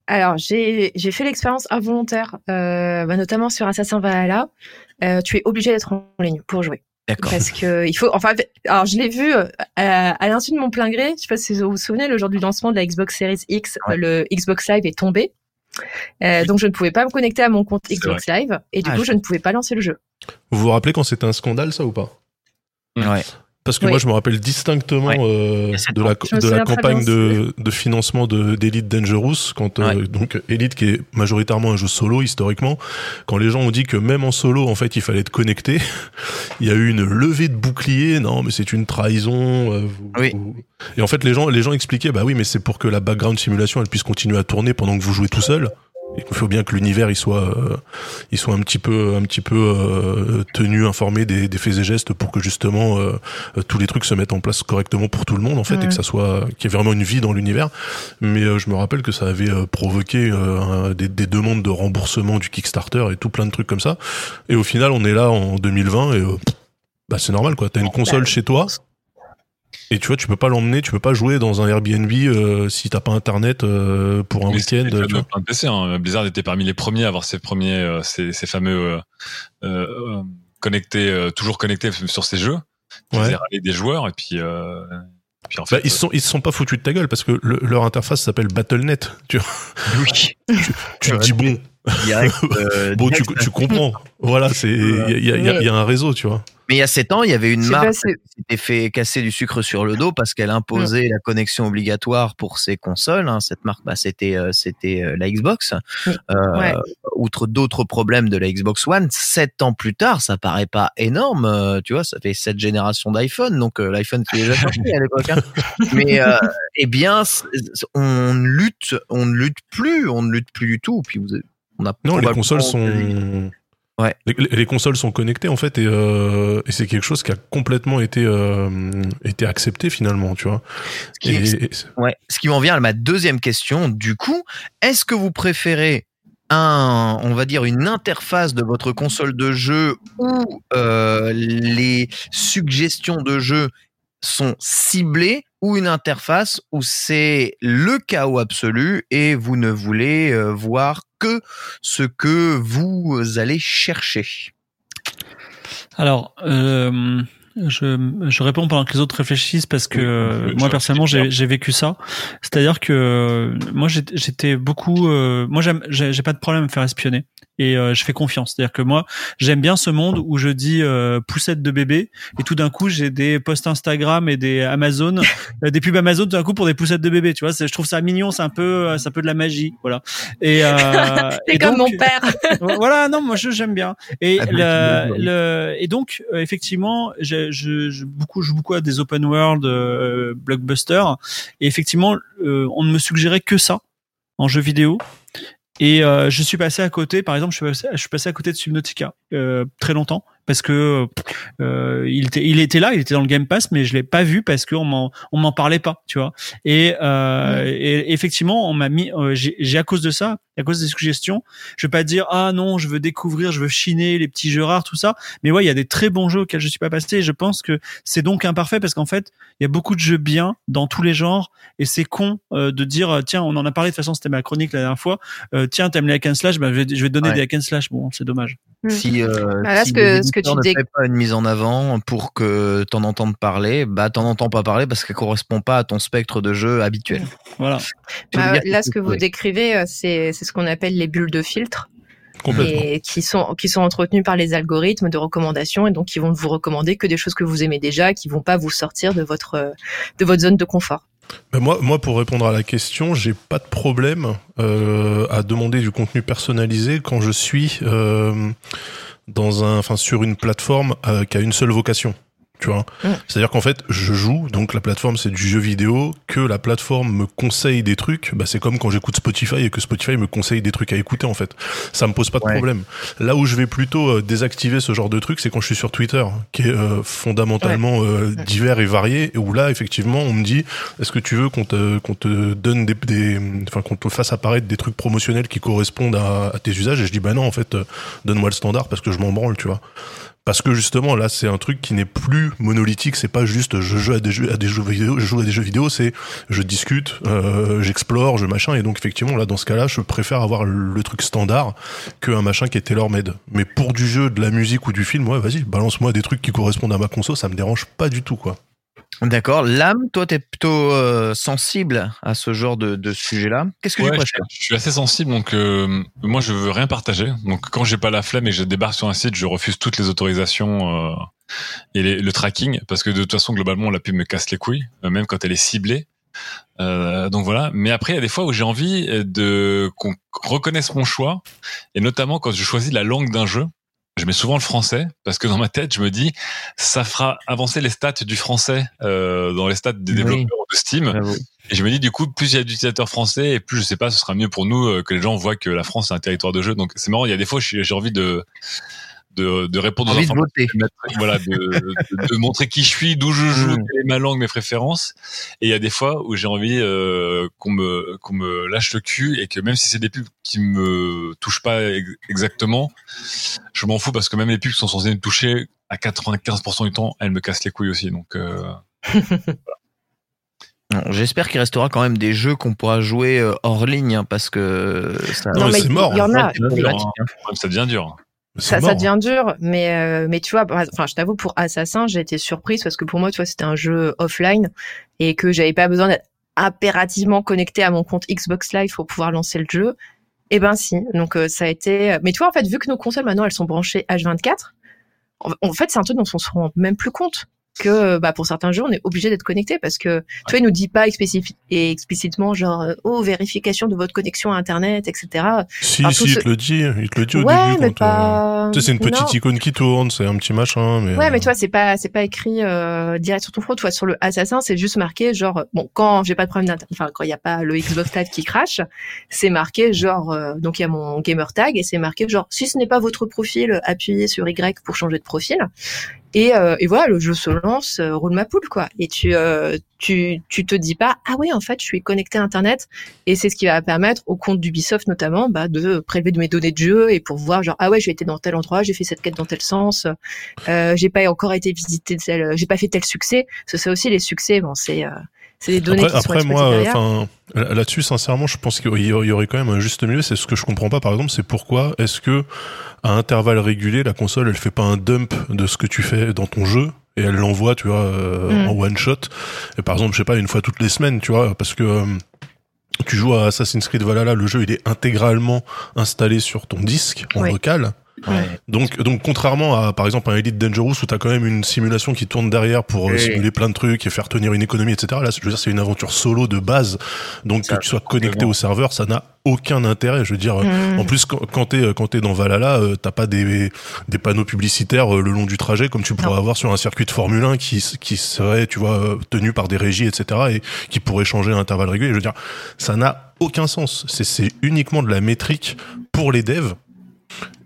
alors j'ai j'ai fait l'expérience involontaire, euh, bah, notamment sur Assassin Valhalla. Euh, tu es obligé d'être en ligne pour jouer. D'accord. Parce que il faut, enfin, alors je l'ai vu euh, à, l'insu de mon plein gré. Je sais pas si vous vous souvenez, le jour du lancement de la Xbox Series X, Ouais. le Xbox Live est tombé. Euh, donc je ne pouvais pas me connecter à mon compte Xbox Live et du Ah, coup je- je ne pouvais pas lancer le jeu. vous vous rappelez quand c'était un scandale, ça ou pas? Ouais. Parce que Oui. moi, je me rappelle distinctement Ouais. euh, de la, de la campagne de, de financement de d'Elite Dangerous, quand euh, donc Elite qui est majoritairement un jeu solo historiquement, quand les gens ont dit que même en solo, en fait, il fallait être connecté, *laughs* il y a eu une levée de bouclier. Non, mais c'est une trahison. euh, vous- Oui. vous- Et en fait, les gens, les gens expliquaient, bah oui, mais c'est pour que la background simulation elle puisse continuer à tourner pendant que vous jouez tout seul. Il faut bien que l'univers il soit, euh, il soit un petit peu, un petit peu euh, tenu, informé des, des faits et gestes pour que justement euh, tous les trucs se mettent en place correctement pour tout le monde en fait et que ça soit, qu'il y ait vraiment une vie dans l'univers. Mais euh, je me rappelle que ça avait euh, provoqué euh, des, des demandes de remboursement du Kickstarter et tout plein de trucs comme ça. Et au final, on est là en 2020 et euh, bah c'est normal quoi. T'as une console chez toi. Et tu vois, tu peux pas l'emmener, tu peux pas jouer dans un Airbnb euh, si t'as pas internet euh, pour un week-end. tu de PC, hein. Blizzard était parmi les premiers à avoir ces premiers, euh, ces, ces fameux euh, euh, euh, connectés, euh, toujours connectés sur ces jeux. Ouais. râler des joueurs et puis, euh, puis en fait, Bah, ils se sont ils se sont pas foutus de ta gueule parce que le- leur interface s'appelle BattleNet. Tu. Oui. tu te *laughs* dis bon, Direct, *laughs* euh, bon tu, direct. tu comprends. Voilà, c'est il y a, il y a- il y a- il y a un réseau, tu vois. Mais il y a 7 ans, il y avait une marque qui s'était fait casser du sucre sur le dos parce qu'elle imposait la connexion obligatoire pour ses consoles. hein. Cette marque, bah, c'était euh, c'était euh, la Xbox. Euh, Ouais. Outre d'autres problèmes de la Xbox One, sept ans plus tard, ça paraît pas énorme. euh, tu vois, ça fait sept générations d'iPhone, donc euh, l'iPhone qui est déjà sorti à l'époque. hein. *laughs* Mais euh, eh bien, on lutte, on ne lutte plus, on ne lutte plus du tout. Puis vous, on a Non, les consoles sont. Ouais. Les, les consoles sont connectées en fait et, euh, et c'est quelque chose qui a complètement été euh, été accepté finalement, tu vois. Ce qui est- Et- et- Ouais. Ce qui m'en vient à ma deuxième question. Du coup, est-ce que vous préférez un, on va dire une interface de votre console de jeu où euh, les suggestions de jeu sont ciblées ou une interface où c'est le chaos absolu et vous ne voulez euh, voir que ce que vous allez chercher. Alors, euh, je, je réponds pendant que les autres réfléchissent parce que Oui, euh, moi personnellement j'ai vécu ça. C'est-à-dire que moi j'étais- beaucoup, euh, moi j'aime, j'ai pas de problème à me faire espionner et euh, je fais confiance. C'est-à-dire que moi j'aime bien ce monde où je dis euh, poussette de bébé et tout d'un coup j'ai des posts Instagram et des Amazon, *laughs* euh, des pubs Amazon tout d'un coup pour des poussettes de bébé. Tu vois, c'est- je trouve ça mignon, c'est un peu, euh, c'est un peu de la magie, voilà. Et, euh, *laughs* C'est et comme donc- mon père. *laughs* voilà, non, moi je- j'aime bien. Et Ah, le, le et donc euh, effectivement, je, je, je beaucoup joue beaucoup à des open world euh, blockbusters et effectivement, euh, on ne me suggérait que ça en jeu vidéo. Et euh, je suis passé à côté, par exemple, je suis passé, à côté de Subnautica euh, très longtemps parce que euh, il était, il était là, il était dans le Game Pass, mais je l'ai pas vu parce qu'on m'en, on m'en parlait pas, tu vois. Et, euh, et effectivement, on m'a mis, euh, j'ai, à cause de ça, à cause des suggestions, je vais pas dire ah non, je veux découvrir, je veux chiner les petits jeux rares, tout ça. Mais ouais, il y a des très bons jeux auxquels je suis pas passé. Et je pense que c'est donc imparfait parce qu'en fait, il y a beaucoup de jeux bien dans tous les genres et c'est con euh, de dire tiens, on en a parlé de toute façon, c'était ma chronique la dernière fois. Euh, tiens, t'aimes les hack and slash, bah, je, vais, je vais donner Ouais. des hack and slash. Bon, c'est dommage. Si, euh, Bah là, si ce que- ce que tu ne fait pas une mise en avant pour que t'en entendes parler, bah t'en entends pas parler parce qu'elle correspond pas à ton spectre de jeu habituel. Voilà. *laughs* Bah, là, ce que vous décrivez, euh, c'est c'est ce qu'on appelle les bulles de filtre. Et qui sont qui sont entretenus par les algorithmes de recommandation et donc qui vont vous recommander que des choses que vous aimez déjà, qui vont pas vous sortir de votre euh, de votre zone de confort. Ben moi, moi, pour répondre à la question, j'ai pas de problème euh, à demander du contenu personnalisé quand je suis euh, dans un, enfin, sur une plateforme euh, qui a une seule vocation. Tu vois, Mm. c'est-à-dire qu'en fait, je joue, donc la plateforme c'est du jeu vidéo, que la plateforme me conseille des trucs, bah c'est comme quand j'écoute Spotify et que Spotify me conseille des trucs à écouter en fait. Ça me pose pas de Ouais. problème. Là où je vais plutôt euh, désactiver ce genre de truc, c'est quand je suis sur Twitter, qui est euh, fondamentalement euh, divers et varié, et où là effectivement on me dit, est-ce que tu veux qu'on te qu'on te donne des, des enfin qu'on te fasse apparaître des trucs promotionnels qui correspondent à, à tes usages, et je dis bah non en fait, euh, donne-moi le standard parce que je m'en branle, tu vois. Parce que justement là c'est un truc qui n'est plus monolithique, c'est pas juste je joue à des jeux à des jeux vidéo, je joue à des jeux vidéo, c'est je discute, euh, j'explore, je machin et donc effectivement là dans ce cas-là, je préfère avoir le, truc standard que un machin qui est tailor-made. Mais pour du jeu, de la musique ou du film, ouais, vas-y, balance-moi des trucs qui correspondent à ma conso, ça me dérange pas du tout quoi. D'accord. L'âme, toi, t'es plutôt euh, sensible à ce genre de, de sujet-là. Qu'est-ce que Ouais, tu je, préfères je suis assez sensible, donc euh, moi je veux rien partager. Donc quand j'ai pas la flemme et que je débarque sur un site, je refuse toutes les autorisations euh, et les- le tracking, parce que de toute façon globalement la pub me casse les couilles, euh, même quand elle est ciblée. Euh, donc voilà. Mais après il y a des fois où j'ai envie euh, de qu'on reconnaisse mon choix, et notamment quand je choisis la langue d'un jeu. Je mets souvent le français parce que dans ma tête, je me dis, ça fera avancer les stats du français euh, dans les stats des Oui. développeurs de Steam. Et je me dis du coup, plus il y a d'utilisateurs français et plus je sais pas, ce sera mieux pour nous euh, que les gens voient que la France est un territoire de jeu. Donc c'est marrant, il y a des fois j'ai envie de de, de répondre aux Envie de voilà, de, de, de montrer qui je suis, d'où je joue, Mm. quelle est ma langue, mes préférences. Et il y a des fois où j'ai envie euh, qu'on me qu'on me lâche le cul et que même si c'est des pubs qui me touchent pas ex- exactement, je m'en fous parce que même les pubs qui sont censées me toucher à 95% du temps, elles me cassent les couilles aussi. Donc euh, *laughs* J'espère qu'il restera quand même des jeux qu'on pourra jouer euh, hors ligne, hein, parce que ça, Non, mais c'est mort, il y en a. c'est problématique, hein. ça devient dur. Ça, mort. ça devient dur, mais euh, mais tu vois, enfin, je t'avoue pour Assassin, j'ai été surprise parce que pour moi, tu vois, c'était un jeu offline et que j'avais pas besoin d'être impérativement connecté à mon compte Xbox Live pour pouvoir lancer le jeu. Eh ben si, donc euh, ça a été. Mais tu vois, en fait, vu que nos consoles maintenant elles sont branchées H24, en, en fait, c'est un truc dont on se rend même plus compte que bah, pour certains jeux, on est obligé d'être connecté parce que tu vois, il nous dit pas et explicitement genre euh, oh vérification de votre connexion à Internet, etc. Si, si, il ce- te le dit, il te le dit au ouais, début. mais quand, euh, pas. Tu sais, c'est une petite Non. icône qui tourne, c'est un petit machin, mais. Ouais, mais euh, tu vois, c'est pas, c'est pas écrit euh, direct sur ton front. Tu vois, sur le Assassin, c'est juste marqué genre, bon, quand j'ai pas de problème d'internet, enfin, quand il y a pas le Xbox Tag qui crache, c'est marqué genre, euh, donc il y a mon gamer tag et c'est marqué genre, si ce n'est pas votre profil, appuyez sur Y pour changer de profil. Et, euh, et voilà, le jeu se lance, euh, roule ma poule, quoi. Et tu, euh, tu, tu te dis pas, ah oui, en fait, je suis connecté à Internet. Et c'est ce qui va permettre au compte d'Ubisoft, notamment, bah, de prélever de mes données de jeu et pour voir, genre, ah ouais, j'ai été dans tel endroit, j'ai fait cette quête dans tel sens, euh, j'ai pas encore été visité tel, j'ai pas fait tel succès. Que ça aussi, les succès, bon, c'est, euh, c'est des données Après, qui sont après moi, derrière. enfin, là- là-dessus, sincèrement, je pense qu'il y aurait quand même un juste milieu. C'est ce que je comprends pas, par exemple, c'est pourquoi est-ce que à intervalles réguliers, la console, elle fait pas un dump de ce que tu fais dans ton jeu et elle l'envoie, tu vois, euh, Mm. en one shot? Et par exemple, je sais pas, une fois toutes les semaines, tu vois, parce que euh, tu joues à Assassin's Creed Valhalla, le jeu il est intégralement installé sur ton disque en Oui. local. Donc, donc contrairement à par exemple un Elite Dangerous où t'as quand même une simulation qui tourne derrière pour euh, simuler plein de trucs et faire tenir une économie, etc. Là, je veux dire, c'est une aventure solo de base. Donc Ça, que tu sois connecté au serveur, ça n'a aucun intérêt. Je veux dire, euh, Mm. en plus quand, t'es quand t'es dans Valhalla, euh, t'as pas des des panneaux publicitaires le long du trajet comme tu pourrais Non. avoir sur un circuit de Formule 1 qui qui serait, tu vois, tenu par des régies, etc. et qui pourrait changer à intervalles réguliers. Je veux dire, ça n'a aucun sens. C'est c'est uniquement de la métrique pour les devs.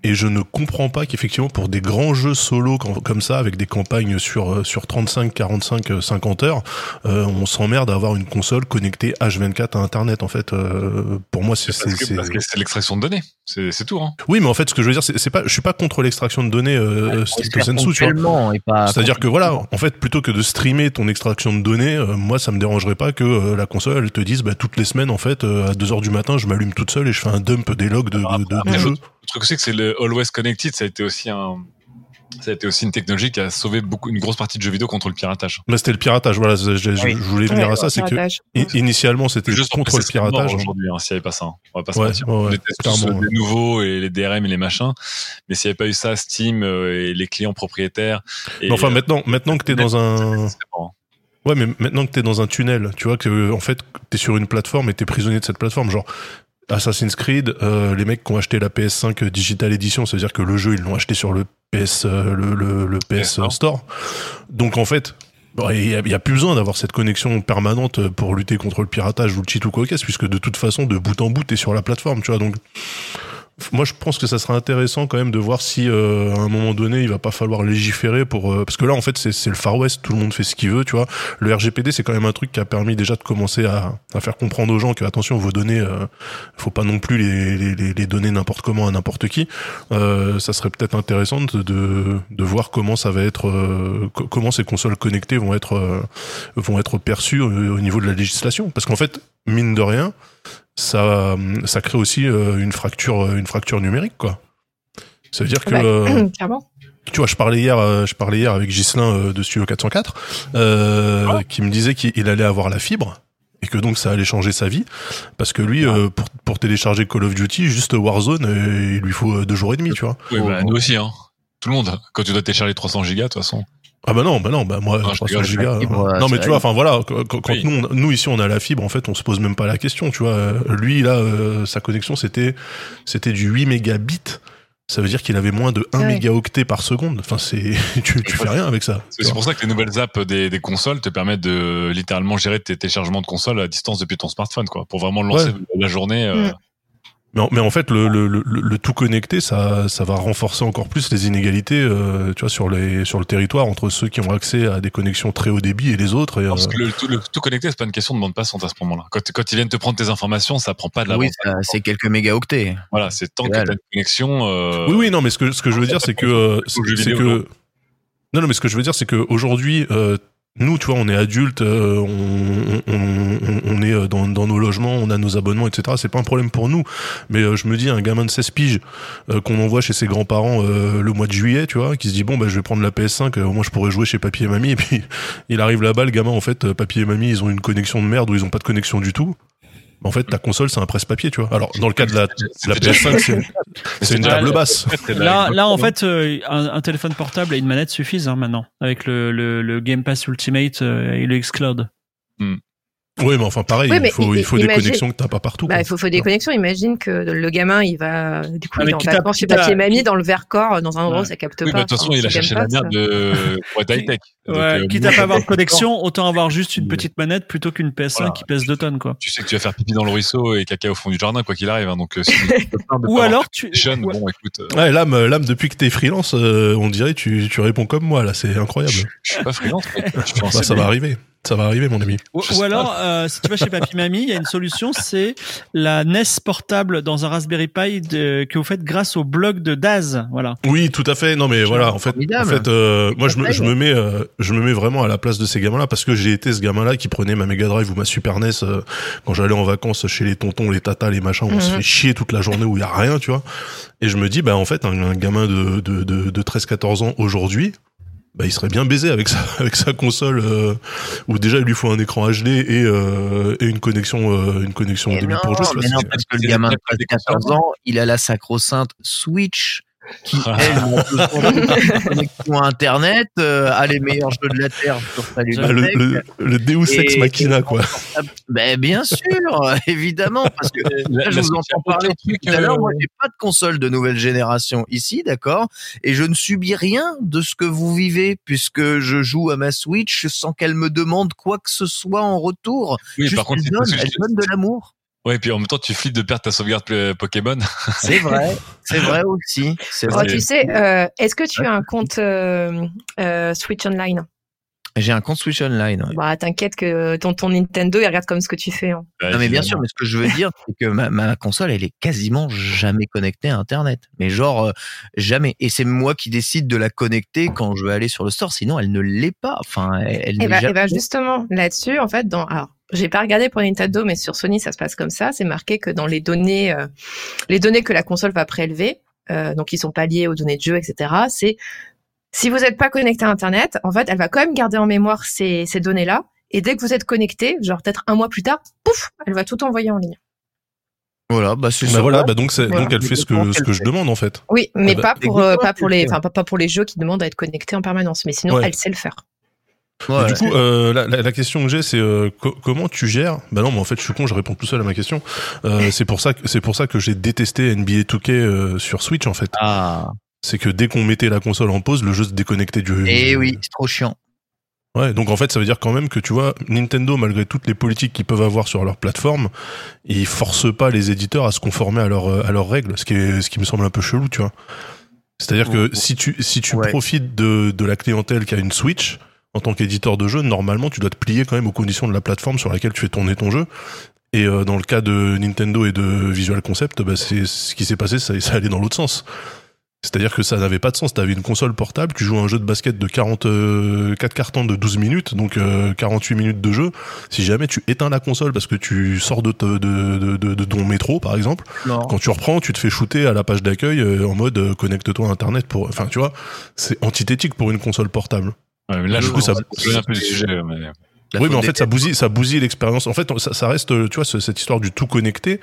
Et je ne comprends pas qu'effectivement pour des grands jeux solo com- comme ça avec des campagnes sur euh, sur 35, 45, euh, 50 heures, euh, on s'emmerde à avoir une console connectée H24 à internet en fait. euh, pour moi c'est Parce c'est que c'est- parce que c'est l'extraction de données. C'est c'est tout. Hein. oui mais en fait ce que je veux dire c'est pas je suis pas contre l'extraction de données euh, stricto sensu, C'est-à-dire que voilà, en fait, plutôt que de streamer ton extraction de données, euh, moi, ça me dérangerait pas que euh, la console elle te dise, bah, toutes les semaines, en fait, euh, à 2 heures du matin, je m'allume toute seule et je fais un dump des logs de, de, de- de Après, jeu. Le truc c'est que c'est le Always Connected. Ça a été aussi un ça a été aussi une technologie qui a sauvé beaucoup une grosse partie de jeux vidéo contre le piratage. Mais c'était le piratage, voilà, je, je- je Oui. voulais venir Ouais, à ça, c'est que initialement c'était Juste contre le piratage. aujourd'hui. Hein, s'il n'y avait pas ça, hein. on va pas se Ouais, mentir. ouais, on était tous des nouveaux et les DRM et les machins. Mais s'il n'y avait pas eu ça, Steam euh, et les clients propriétaires. Et, Mais enfin, euh, maintenant, maintenant que t'es dans un, bon. ouais, mais maintenant que t'es dans un tunnel, tu vois que en fait t'es sur une plateforme et t'es prisonnier de cette plateforme, genre. Assassin's Creed, euh, les mecs qui ont acheté la PS5 Digital Edition, c'est-à-dire que le jeu ils l'ont acheté sur le PS, euh, le, le, le PS D'accord. Store. Donc en fait, il y, a- plus besoin d'avoir cette connexion permanente pour lutter contre le piratage ou le cheat ou quoi qu'est-ce, puisque de toute façon, de bout en bout, t'es sur la plateforme, tu vois. Donc moi je pense que ça serait intéressant quand même de voir si euh, à un moment donné il va pas falloir légiférer pour euh, parce que là en fait c'est le Far West tout le monde fait ce qu'il veut tu vois. Le RGPD c'est quand même un truc qui a permis déjà de commencer à, à faire comprendre aux gens que attention vos données euh, faut pas non plus les, les, les- donner n'importe comment à n'importe qui. Euh, ça serait peut-être intéressant de, de de voir comment ça va être euh, co- comment ces consoles connectées vont être euh, vont être perçues au niveau de la législation. Parce qu'en fait mine de rien ça, ça crée aussi euh, une fracture, une fracture numérique, quoi. Ça veut dire que, Ouais, *clears throat* euh, clairement. tu vois, je parlais hier, euh, je parlais hier avec Ghislain euh, de Studio 404, euh, qui me disait qu'il allait avoir la fibre et que donc ça allait changer sa vie parce que lui, euh, pour, pour télécharger Call of Duty, juste Warzone, euh, il lui faut euh, deux jours et demi, tu vois. Oui, bah, nous aussi, hein. Tout le monde. Quand tu dois télécharger 300 gigas, de toute façon. Ah bah non, bah non, bah moi, Non, je 300 rigole, je gigas. la fibre, ouais, non mais tu vois, enfin voilà, quand, quand- quand Oui. nous, on- nous ici on a la fibre, en fait, on se pose même pas la question, tu vois. Euh, Lui là, euh, sa connexion c'était c'était du 8 mégabits. Ça veut dire qu'il avait moins de 1 Ouais. mégaoctet par seconde. Enfin, c'est *laughs* tu, tu fais rien avec ça. C'est pour ça que les nouvelles apps des, des consoles te permettent de littéralement gérer tes téléchargements de consoles à distance depuis ton smartphone, quoi. Pour vraiment lancer Ouais. la journée. euh, Mm. Mais en, mais en fait, le, le, le, le tout connecté, ça, ça va renforcer encore plus les inégalités, euh, tu vois, sur les sur le territoire entre ceux qui ont accès à des connexions très haut débit et les autres. Et, Parce euh, que le, tout, le tout connecté, c'est pas une question de bande passante à ce moment-là. Quand, quand ils viennent te prendre tes informations, ça prend pas de la Oui, c'est quelques mégaoctets. Voilà, c'est tant que t'as une connexion. euh, Oui, oui, non, mais ce que, ce que je veux dire, c'est que, euh, c'est que, non. non, non, mais ce que je veux dire, c'est que aujourd'hui, euh, nous, tu vois, on est adultes, euh, on, est euh, dans, nos logements, on a nos abonnements, etc. C'est pas un problème pour nous. Mais euh, je me dis, un gamin de 16 piges qu'on envoie chez ses grands-parents le mois de juillet, tu vois, qui se dit bon, bah, je vais prendre la PS5, euh, au moins je pourrais jouer chez papy et mamie. Et puis *laughs* il arrive là-bas, le gamin, en fait, papy et mamie, ils ont une connexion de merde ou ils ont pas de connexion du tout. En fait, ta console, c'est un presse-papier, tu vois. Alors, dans le cas de la, la C'était déjà- PS5, c'est une table basse. Là, en fait, euh, un, un téléphone portable et une manette suffisent hein, maintenant avec le, le, le Game Pass Ultimate euh, et le xCloud. Oui, mais enfin, pareil, Oui, mais il faut, il faut des connexions que t'as pas partout. Bah, quoi. il faut, faut des connexions. Imagine que le gamin, il va, du coup, Ah, il mais est en vacances chez et mamie dans le Vercors, dans un endroit où Ouais. ça capte Oui, pas. bah, de toute façon, il a cherché la merde de... pour être high-tech. *laughs* Donc, Ouais, euh, quitte à pas avoir de *laughs* connexion, autant avoir juste une petite manette plutôt qu'une PS5 voilà. qui pèse 2 tonnes, quoi. Tu sais que tu vas faire pipi dans le ruisseau et caca au fond du jardin, quoi qu'il arrive. Hein, donc, euh, si *laughs* tu peux pas Ou alors tu, ou- bon, écoute, euh, Ouais, l'âme, l'âme, depuis que t'es freelance, on dirait tu, tu réponds comme moi là, c'est incroyable. je, suis pas freelance, Bah, ça va arriver, ça va arriver, mon ami. ou, alors, euh, si tu vas chez Papy Mamie, il y a une solution, c'est la NES portable dans un Raspberry Pi de- que vous faites grâce au blog de Daz. Voilà. Oui, tout à fait. Non, mais voilà, en fait, en fait, euh, moi, je me, je me mets, euh, je me mets vraiment à la place de ces gamins-là parce que j'ai été ce gamin-là qui prenait ma Mega Drive ou ma Super NES euh, quand j'allais en vacances chez les tontons, les tatas, les machins, où on se Mhm. fait chier toute la journée où il y a rien, tu vois. Et je me dis, bah en fait, un, un gamin de, de, de, de 13-14 ans aujourd'hui. Bah, il serait bien baisé avec sa, *laughs* avec sa console euh, où déjà il lui faut un écran HD et, euh, et une connexion euh, une connexion au Mais début non, pour jouer. mais non, parce que le gamin de des 14 ans, il a la sacro-sainte Switch qui, Ah. elle, n'a *laughs* besoin de connexion à Internet, euh, a les meilleurs jeux de la Terre sur sa Ah, le, le, le Deus Ex Machina, quoi. Ben, bien sûr, *laughs* évidemment, parce que La- Là, je la vous entends parler tout à l'heure. euh, Moi, j'ai pas de console de nouvelle génération ici, d'accord Et je ne subis rien de ce que vous vivez, puisque je joue à ma Switch sans qu'elle me demande quoi que ce soit en retour. Oui, Juste, par contre, elle c'est donne, elle donne de l'amour. Ouais, puis en même temps, tu flippes de perdre ta sauvegarde Pokémon. *laughs* C'est vrai, c'est vrai aussi. C'est Oh, tu sais, euh, est-ce que tu as un compte euh, euh, Switch Online? J'ai un compte Switch Online. ouais. Bah, t'inquiète que ton, ton Nintendo, il regarde comme ce que tu fais. hein. Non mais bien sûr, mais ce que je veux dire, c'est que ma, ma console, elle est quasiment jamais connectée à Internet. Mais genre euh, jamais. Et c'est moi qui décide de la connecter quand je veux aller sur le store. Sinon, elle ne l'est pas. Enfin, elle, elle Et n'est bah, jamais- et bah, justement, là-dessus, en fait, dans, alors, j'ai pas regardé pour Nintendo, mais sur Sony, ça se passe comme ça. C'est marqué que dans les données, euh, les données que la console va prélever, euh, donc qui sont pas liées aux données de jeu, etc. C'est si vous n'êtes pas connecté à Internet, en fait, elle va quand même garder en mémoire ces, ces données-là. Et dès que vous êtes connecté, genre peut-être un mois plus tard, pouf, elle va tout envoyer en ligne. Voilà, bah c'est Bah voilà, bah donc c'est Voilà. donc elle fait ce que ce que je demande en fait. Oui, mais bah, pas pour euh, pas pour les, enfin pas, pas pour les jeux qui demandent à être connectés en permanence. Mais sinon, Ouais. elle sait le faire. Ouais, du coup, euh, la, la, la question que j'ai, c'est euh, co- comment tu gères? Bah non, mais en fait, je suis con, je réponds tout seul à ma question. Euh, c'est pour ça que c'est pour ça que j'ai détesté NBA 2K euh, sur Switch en fait. Ah. C'est que dès qu'on mettait la console en pause, le jeu se déconnectait du. Eh oui, c'est trop chiant. Ouais, donc en fait, ça veut dire quand même que tu vois, Nintendo, malgré toutes les politiques qu'ils peuvent avoir sur leur plateforme, ils forcent pas les éditeurs à se conformer à leurs euh, à leurs règles, ce qui est ce qui me semble un peu chelou, tu vois. C'est-à-dire que si tu si tu Ouais. profites de de la clientèle qui a une Switch en tant qu'éditeur de jeu, normalement, tu dois te plier quand même aux conditions de la plateforme sur laquelle tu fais tourner ton jeu. Et euh, dans le cas de Nintendo et de Visual Concept, bah, c'est ce qui s'est passé, ça, ça allait dans l'autre sens. C'est-à-dire que ça n'avait pas de sens. T'avais une console portable, tu joues à un jeu de basket de 44 cartons de 12 minutes, donc euh, 48 minutes de jeu. Si jamais tu éteins la console parce que tu sors de, te- de, de, de, de ton métro, par exemple, Non. quand tu reprends, tu te fais shooter à la page d'accueil euh, en mode euh, connecte-toi à Internet pour. Enfin, tu vois, c'est antithétique pour une console portable. Ouais, mais là, Du je coup, ça- ça un peu du sujet. Mais... La oui, mais en fait, ça bousille, ça bousille l'expérience. En fait, ça, ça reste, tu vois, ce- cette histoire du tout connecté.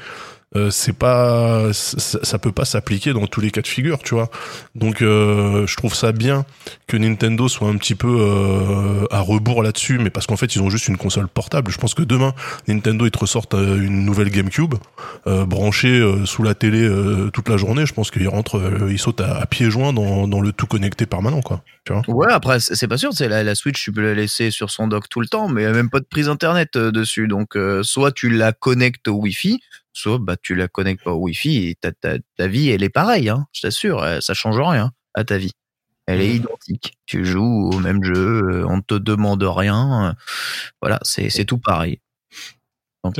Euh, c'est pas, ça, ça peut pas s'appliquer dans tous les cas de figure, tu vois. Donc, euh, je trouve ça bien que Nintendo soit un petit peu euh, à rebours là-dessus, mais parce qu'en fait, ils ont juste une console portable. Je pense que demain, Nintendo ils te ressortent une nouvelle GameCube branchée sous la télé toute la journée. Je pense qu'ils rentrent, ils sautent à, à pieds joints dans, dans le tout connecté permanent, quoi. Ouais, après, c'est pas sûr. C'est la, Switch, tu peux la laisser sur son dock tout le temps, mais il n'y a même pas de prise internet dessus. Donc, soit tu la connectes au Wi-Fi, soit bah, tu la connectes pas au Wi-Fi et ta, ta, ta vie, elle est pareille. Hein, je t'assure, euh, ça change rien à ta vie. Elle est identique. Tu joues au même jeu, euh, on te demande rien. euh, Voilà, c'est tout pareil. Donc,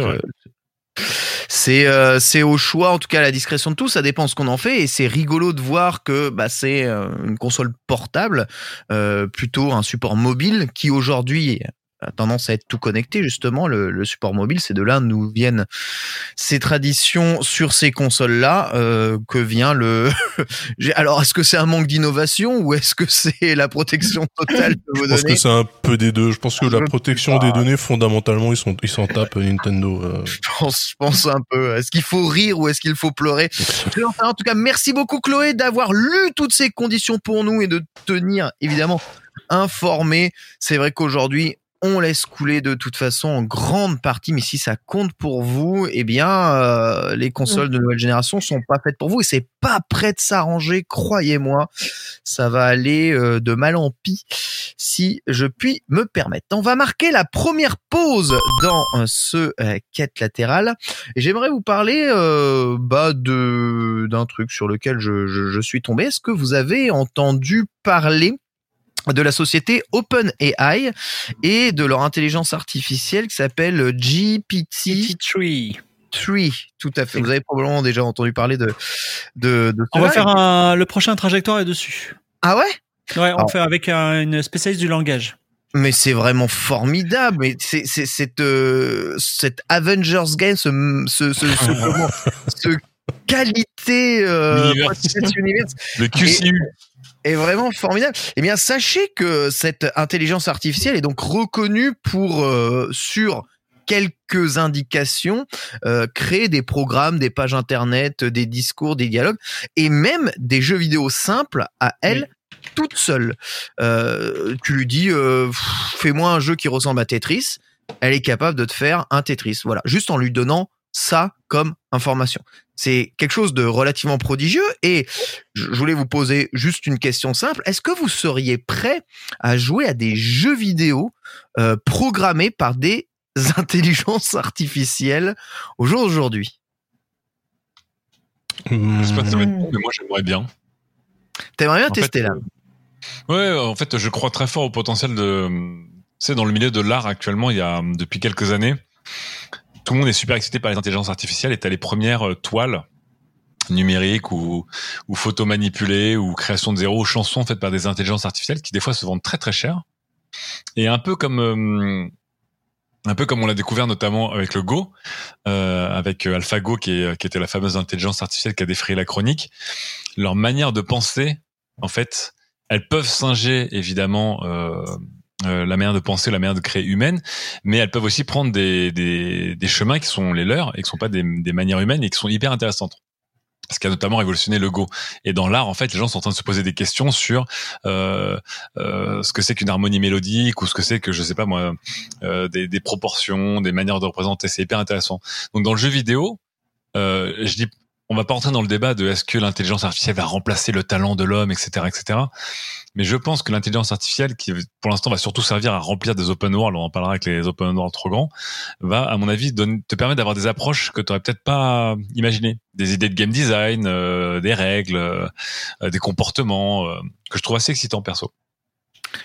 C'est euh, au choix, en tout cas à la discrétion de tous, ça dépend ce qu'on en fait et c'est rigolo de voir que bah, c'est une console portable, euh, plutôt un support mobile qui aujourd'hui a tendance à être tout connecté justement. Le, le support mobile, c'est de là nous viennent ces traditions sur ces consoles-là. euh, que vient le *laughs* Alors est-ce que c'est un manque d'innovation ou est-ce que c'est la protection totale que vous Je pense que c'est un peu des deux. Je pense que Je la protection des données, fondamentalement, ils sont, ils s'en tapent Nintendo. euh. *laughs* je pense, je pense un peu. Est-ce qu'il faut rire ou est-ce qu'il faut pleurer? Je vais en faire. En tout cas, merci beaucoup Chloé d'avoir lu toutes ces conditions pour nous et de tenir évidemment informé. C'est vrai qu'aujourd'hui, on laisse couler de toute façon en grande partie, mais si ça compte pour vous, eh bien, euh, les consoles de nouvelle génération sont pas faites pour vous et c'est pas prêt de s'arranger, croyez-moi. Ça va aller euh, de mal en pis, si je puis me permettre. On va marquer la première pause dans euh, ce quête latérale et j'aimerais vous parler euh, bah, de d'un truc sur lequel je, je, je suis tombé. Est-ce que vous avez entendu parler de la société OpenAI et de leur intelligence artificielle qui s'appelle GPT-3. Tout à fait. Vous avez probablement déjà entendu parler de de, de On va faire un, le prochain trajectoire est dessus. Ah ouais? Ouais, on Alors- fait avec un- une spécialiste du langage. Mais c'est vraiment formidable. Mais c'est c'est cette euh, cette Avengers game, ce ce ce, ce, *laughs* comment- ce qualité euh, Le QCU. est vraiment formidable. Eh bien, sachez que cette intelligence artificielle est donc reconnue pour euh, sur quelques indications euh, créer des programmes, des pages internet, des discours, des dialogues et même des jeux vidéo simples à elle. Toute seule, Euh, tu lui dis euh, fais-moi un jeu qui ressemble à Tetris. Elle est capable de te faire un Tetris. Voilà, juste en lui donnant ça comme information. C'est quelque chose de relativement prodigieux et je voulais vous poser juste une question simple. Est-ce que vous seriez prêt à jouer à des jeux vidéo euh, programmés par des *laughs* intelligences artificielles au jour d'aujourd'hui? Je sais pas si ça va être bon, mais moi j'aimerais bien. T'aimerais bien En fait, tester là? Ouais, en fait, je crois très fort au potentiel de. Tu sais, dans le milieu de l'art actuellement, il y a depuis quelques années, tout le monde est super excité par les intelligences artificielles et t'as les premières euh, toiles numériques ou, ou photos manipulées ou création de zéro, chansons faites par des intelligences artificielles qui des fois se vendent très très cher. Et un peu comme euh, un peu comme on l'a découvert notamment avec le Go, euh, avec euh, AlphaGo qui, qui était la fameuse intelligence artificielle qui a défrayé la chronique. Leur manière de penser, en fait, elles peuvent singer évidemment euh, euh, la manière de penser, la manière de créer humaine, mais elles peuvent aussi prendre des, des, des chemins qui sont les leurs et qui sont pas des, des manières humaines et qui sont hyper intéressantes. ce qui a notamment révolutionné le Go. Et dans l'art, en fait, les gens sont en train de se poser des questions sur euh, euh, ce que c'est qu'une harmonie mélodique ou ce que c'est que je sais pas moi euh, des, des, proportions, des manières de représenter. C'est hyper intéressant. Donc dans le jeu vidéo, euh, je dis on va pas entrer dans le débat de est-ce que l'intelligence artificielle va remplacer le talent de l'homme, etc., etc. Mais je pense que l'intelligence artificielle, qui pour l'instant va surtout servir à remplir des open world, on en parlera avec les open world trop grands, va, à mon avis, te permettre d'avoir des approches que tu aurais peut-être pas imaginées, des idées de game design, euh, des règles, euh, des comportements, euh, que je trouve assez excitant perso.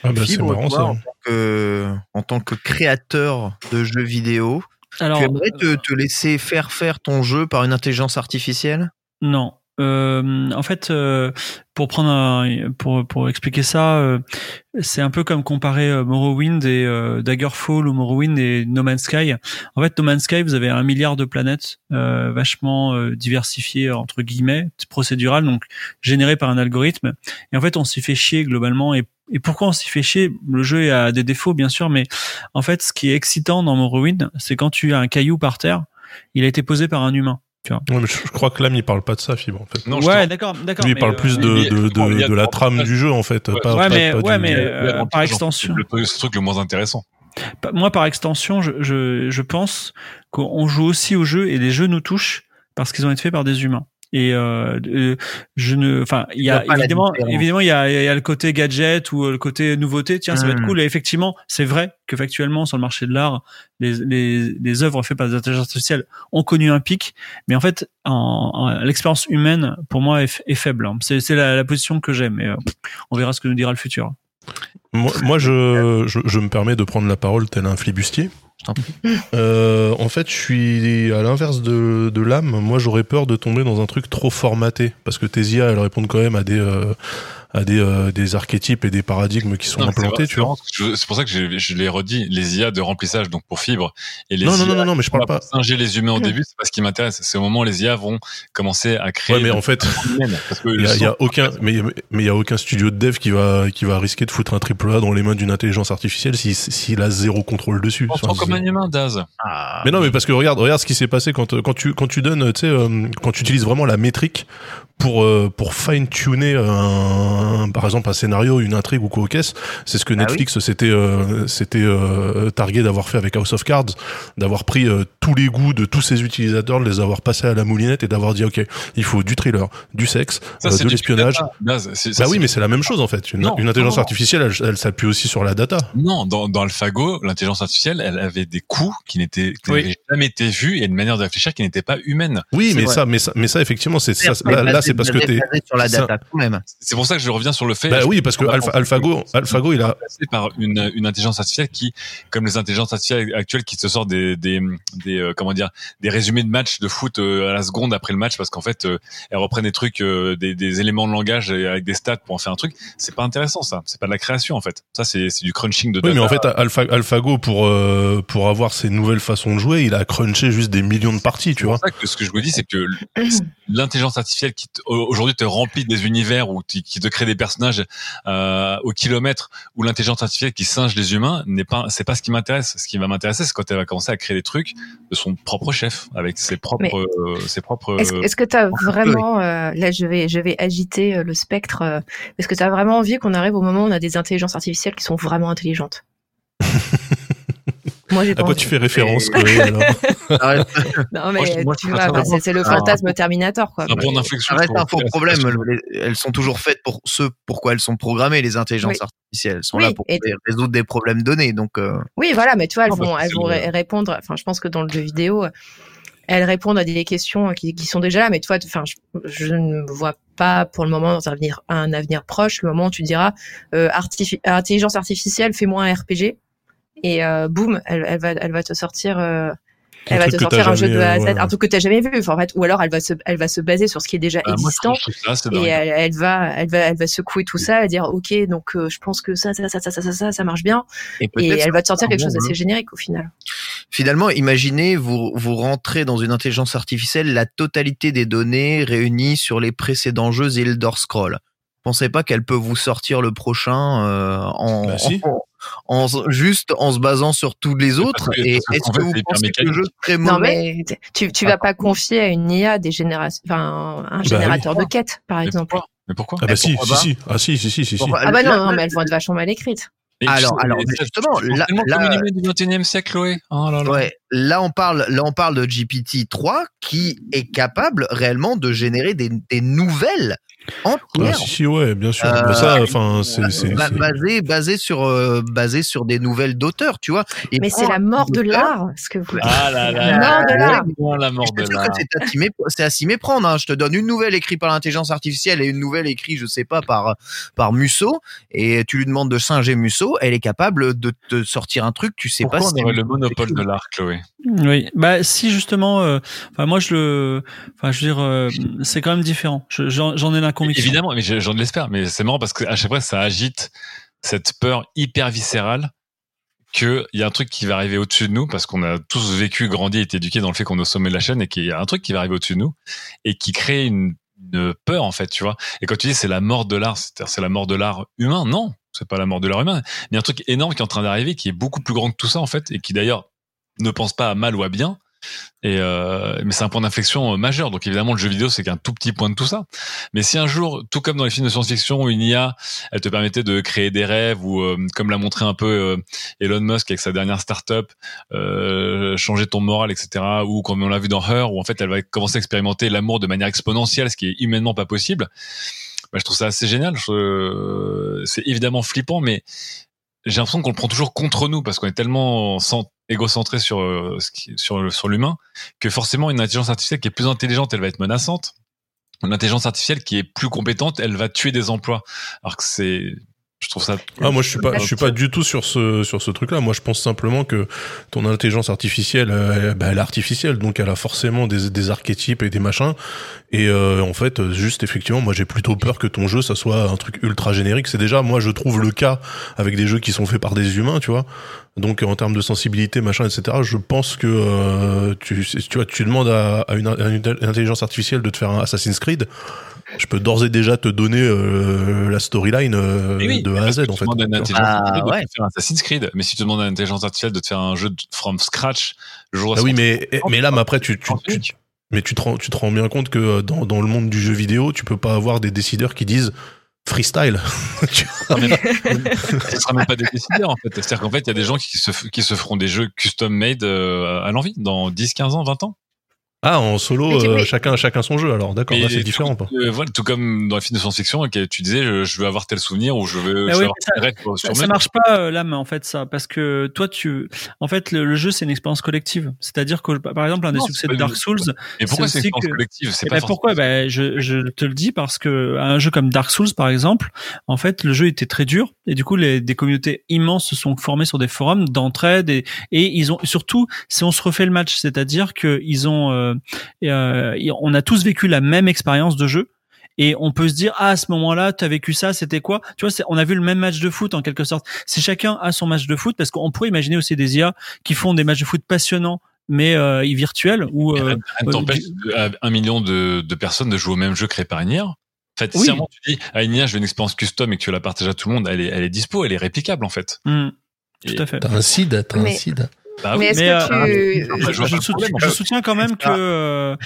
Ah bah, c'est marrant ça. En tant, que, en tant que créateur de jeux vidéo, alors, tu aimerais te, te, laisser faire faire ton jeu par une intelligence artificielle? Non. Euh, en fait, euh, pour prendre un, pour pour expliquer ça, euh, c'est un peu comme comparer euh, Morrowind et euh, Daggerfall ou Morrowind et No Man's Sky. En fait, No Man's Sky, vous avez un milliard de planètes vachement diversifiées entre guillemets, procédurales, donc générées par un algorithme. Et en fait, on s'y fait chier globalement. Et, et pourquoi on s'y fait chier? Le jeu a des défauts, bien sûr, mais en fait, ce qui est excitant dans Morrowind, c'est quand tu as un caillou par terre, il a été posé par un humain. Tu vois. Ouais, mais je crois que l'âme il parle pas de ça, Fibre en fait. Non, ouais, d'accord, d'accord. Lui il parle plus de, de, de, de, la trame du jeu en fait. Ouais, pas, ouais mais, pas, ouais, mais euh, par extension. Le, le truc le moins intéressant. Moi, par extension, je, je, je pense qu'on joue aussi au jeu et les jeux nous touchent parce qu'ils ont été faits par des humains. Et euh, je ne, enfin, il y a évidemment, évidemment, il y a, y a, le côté gadget ou le côté nouveauté. Tiens, ça va être Hmm. cool. Et effectivement, c'est vrai que factuellement sur le marché de l'art, les, les, les œuvres faites par des intelligences artificielles ont connu un pic, mais en fait, en, en l'expérience humaine pour moi est, est faible. hein. C'est, c'est la, la position que j'aime. Et euh, on verra ce que nous dira le futur. Moi, moi je, je, je me permets de prendre la parole tel un flibustier. Euh, en fait, je suis à l'inverse de, de l'âme. Moi, j'aurais peur de tomber dans un truc trop formaté. Parce que tes IA, elles répondent quand même à des, euh, à des, euh, des archétypes et des paradigmes qui sont Non, implantés, c'est tu vois. C'est pour ça que je, je l'ai redit, les IA de remplissage, donc pour fibre, et les Non, non, IA non, non, non, mais je parle pas. singer les humains au début, c'est pas ce qui m'intéresse. C'est au moment où les IA vont commencer à créer. Ouais, mais en fait, *laughs* il *laughs* y a, il y a aucun, mais mais il y a aucun studio de dev qui va qui va risquer de foutre un triple A dans les mains d'une intelligence artificielle si s'il a zéro contrôle dessus. on Enfin, comme un humain, Daz. Ah. Mais non, mais parce que regarde, regarde ce qui s'est passé quand quand tu quand tu donnes, tu sais, euh, quand tu utilises vraiment la métrique pour euh, pour fine tuner un, par exemple un scénario, une intrigue ou quoi au caisse. C'est ce que Ah Netflix s'était euh, s'était euh, targué d'avoir fait avec House of Cards, d'avoir pris euh, tous les goûts de tous ses utilisateurs, de les avoir passés à la moulinette et d'avoir dit ok, il faut du thriller, du sexe, Ça, euh, de du l'espionnage. Bah oui, mais c'est la même chose en fait. Une, Non, une intelligence non. artificielle, elle, elle s'appuie aussi sur la data. Non, dans, dans AlphaGo, l'intelligence artificielle, elle avait des coûts qui n'étaient qui Oui. n'avaient jamais été vus et une manière de réfléchir qui n'était pas humaine. Oui, mais ça, mais ça, mais ça, effectivement, c'est ça. Là, c'est parce que t'es. sur la c'est un- data quand même. C'est pour ça que je reviens sur le fait. Bah oui, parce que Alpha, AlphaGo, AlphaGo, il a. remplacé par une, une intelligence artificielle qui, comme les intelligences artificielles actuelles, qui te sortent des, des, des euh, comment dire, des résumés de matchs de foot euh, à la seconde après le match, parce qu'en fait, euh, elles reprennent des trucs, euh, des, des éléments de langage avec des stats pour en faire un truc. C'est pas intéressant, ça. C'est pas de la création, en fait. Ça, c'est c'est du crunching de Oui, data. mais en fait, Alpha, AlphaGo, pour, pour avoir ses nouvelles façons de jouer, il a crunché juste des millions de parties, tu vois. ça que ce que je vous dis, c'est que *clears throat* l'intelligence artificielle qui aujourd'hui te remplit des univers ou qui te crée des personnages euh, au kilomètre, ou l'intelligence artificielle qui singe les humains, n'est pas, c'est pas ce qui m'intéresse. Ce qui va m'intéresser, c'est quand elle va commencer à créer des trucs de son propre chef, avec ses propres, euh, ses propres. Est-ce que tu as vraiment, euh, là je vais, je vais agiter le spectre, est-ce que tu as vraiment envie qu'on arrive au moment où on a des intelligences artificielles qui sont vraiment intelligentes? Moi j'ai À pas quoi envie. tu fais référence, Chloé, alors Arrête, *laughs* Non mais Moi, je- moi, tu vois, bah, c'est le fantasme Terminator quoi. c'est un point d'inflexion. arrête un faux problème. Les- Elles sont toujours faites pour ce pourquoi elles sont programmées, les intelligences Oui. artificielles. Elles sont Oui, là pour et- résoudre des problèmes donnés. Donc, euh, Oui, voilà, mais tu vois, elles Non, parce vont, elles répondre. Enfin, je pense que dans le jeu vidéo, elles répondent à des questions qui, qui sont déjà là. Mais toi, enfin, je, je ne vois pas pour le moment dans un avenir, un avenir proche le moment où tu diras euh, artifi- intelligence artificielle, fais-moi un RPG et euh, boum, elle, elle va, elle va te sortir. euh, elle va te sortir un jeu de A à Z, euh, ouais, un truc que tu jamais vu. Enfin, en fait, ou alors elle va se, elle va se baser sur ce qui est déjà Ah, moi, existant. trouve ça, Et elle, elle va, elle va, elle va secouer tout ça, et dire ok, donc euh, je pense que ça, ça, ça, ça, ça, ça, ça, ça marche bien, et et elle va te sortir quelque bon chose d'assez générique au final. Finalement, imaginez, vous, vous rentrez dans une intelligence artificielle la totalité des données réunies sur les précédents jeux Elder Scroll. Pensez pas qu'elle peut vous sortir le prochain euh, en, Bah, si. en, en juste en se basant sur tous les autres. que- et est-ce que vous pensez que le jeu serait Non mauvais mais tu, tu vas pas confier à une IA des générations, enfin un générateur de quêtes par exemple. pourquoi? Mais pourquoi? Ah bah si, pourquoi si, pas? si, ah si, si, si, si, si. Ah bah non, mais elles vont être vachement mal écrites. Et Alors- justement, là- là- du 21e siècle, Chloé. Oh là là. Ouais, là on parle, là on parle de GPT 3 qui est capable réellement de générer des, des nouvelles Ah, entières. si, si, ouais, bien sûr. Euh, Mais ça, enfin, c'est, c'est, ba- c'est- basées basées sur euh, basées sur des nouvelles d'auteurs, tu vois. Et Mais c'est la mort de l'art, ce que vous. Ah là là. La mort de l'art. La mort de C'est sûr l'art. que c'est à s'y méprendre. Hein? Je te donne une nouvelle écrite par l'intelligence artificielle et une nouvelle écrite, je sais pas, par par Musso, et tu lui demandes de singer Musso, elle est capable de te sortir un truc, tu sais Pourquoi pas. on si aurait c'est le monopole de l'art, Chloé? Oui, bah si justement, euh, enfin moi je le, enfin je veux dire, euh, c'est quand même différent. Je- J'en j'en ai Évidemment, mais je- j'en l'espère. Mais c'est marrant parce qu'à chaque fois, ça agite cette peur hyper viscérale qu'il y a un truc qui va arriver au-dessus de nous parce qu'on a tous vécu, grandi, été éduqués dans le fait qu'on est au sommet de la chaîne et qu'il y a un truc qui va arriver au-dessus de nous et qui crée une, peur en fait, tu vois. Et quand tu dis c'est la mort de l'art, c'est-à-dire c'est la mort de l'art humain, non, c'est pas la mort de l'art humain. A un truc énorme qui est en train d'arriver qui est beaucoup plus grand que tout ça en fait et qui d'ailleurs ne pense pas à mal ou à bien. Et euh, mais c'est un point d'inflexion euh, majeur. Donc évidemment, le jeu vidéo, c'est qu'un tout petit point de tout ça. Mais si un jour, tout comme dans les films de science-fiction, une IA, elle te permettait de créer des rêves ou euh, comme l'a montré un peu euh, Elon Musk avec sa dernière startup, euh, changer ton moral, etc. Ou comme on l'a vu dans Her, où en fait, elle va commencer à expérimenter l'amour de manière exponentielle, ce qui est humainement pas possible. Bah, je trouve ça assez génial. Je- C'est évidemment flippant, mais j'ai l'impression qu'on le prend toujours contre nous parce qu'on est tellement cent- égocentré sur euh, sur sur l'humain que forcément une intelligence artificielle qui est plus intelligente, elle va être menaçante. Une intelligence artificielle qui est plus compétente, elle va tuer des emplois. Alors que c'est, je trouve ça. Ah, moi, je suis pas, je suis pas du tout sur ce, sur ce truc-là. Moi, je pense simplement que ton intelligence artificielle, euh, bah, elle est artificielle, donc elle a forcément des, des archétypes et des machins. Et euh, en fait, juste effectivement, moi, j'ai plutôt peur que ton jeu, ça soit un truc ultra générique. C'est déjà, moi, je trouve le cas avec des jeux qui sont faits par des humains, tu vois. Donc, en termes de sensibilité, machin, etc. Je pense que euh, tu, tu vois, tu demandes à, à une, à une intelligence artificielle de te faire un Assassin's Creed. Je peux d'ores et déjà te donner euh, la storyline euh, oui, de A à Z, en fait. Tu Ah, de ouais. faire Assassin's Creed, mais si tu demandes à une intelligence artificielle de te faire un jeu de- from scratch, le jour Ah oui, mais, mais là, mais après, tu, mais tu te rends, tu te rends bien compte que euh, dans, dans le monde du jeu vidéo, tu peux pas avoir des décideurs qui disent freestyle. *laughs* Ce sera même pas des décideurs en fait. C'est-à-dire qu'en fait, il y a des gens qui se, qui se feront des jeux custom made euh, à l'envie dans 10, 15 ans, 20 ans. Ah, en solo, Mais euh, mais- chacun, chacun son jeu. Alors, d'accord, là, c'est différent. Quoi. Euh, voilà, tout comme dans les films de science-fiction, tu disais, je, je veux avoir tel souvenir ou je veux, Ah je oui, veux avoir ça- tel rêve sur Ça, sur ça mes- marche pas euh, là, mais en fait ça, parce que toi tu, en fait le, le jeu c'est une expérience collective. C'est-à-dire que par exemple un des Non, succès pas de Dark Souls, Mais pourquoi c'est une expérience que- collective? C'est Eh pas ben, pourquoi? ben, je, je te le dis parce que un jeu comme Dark Souls par exemple, en fait le jeu était très dur et du coup les, des communautés immenses se sont formées sur des forums d'entraide et, et ils ont surtout si on se refait le match, c'est-à-dire que ils ont, euh, euh, on a tous vécu la même expérience de jeu. Et on peut se dire ah à ce moment-là tu as vécu ça c'était quoi? Tu vois c'est- on a vu le même match de foot en quelque sorte si chacun a son match de foot parce qu'on pourrait imaginer aussi des IA qui font des matchs de foot passionnants mais euh, virtuels ou euh, t'empêche un million de, de personnes de jouer au même jeu créé par une IA. En fait, Oui. si à un moment tu dis à une IA, je veux une expérience custom et que tu la partages à tout le monde, elle est, elle est dispo, elle est réplicable en fait. Et- tout à fait T'as un seed, t'as un. Bah oui. Mais est-ce que euh, tu... je vois je, soutiens, je quand même que euh,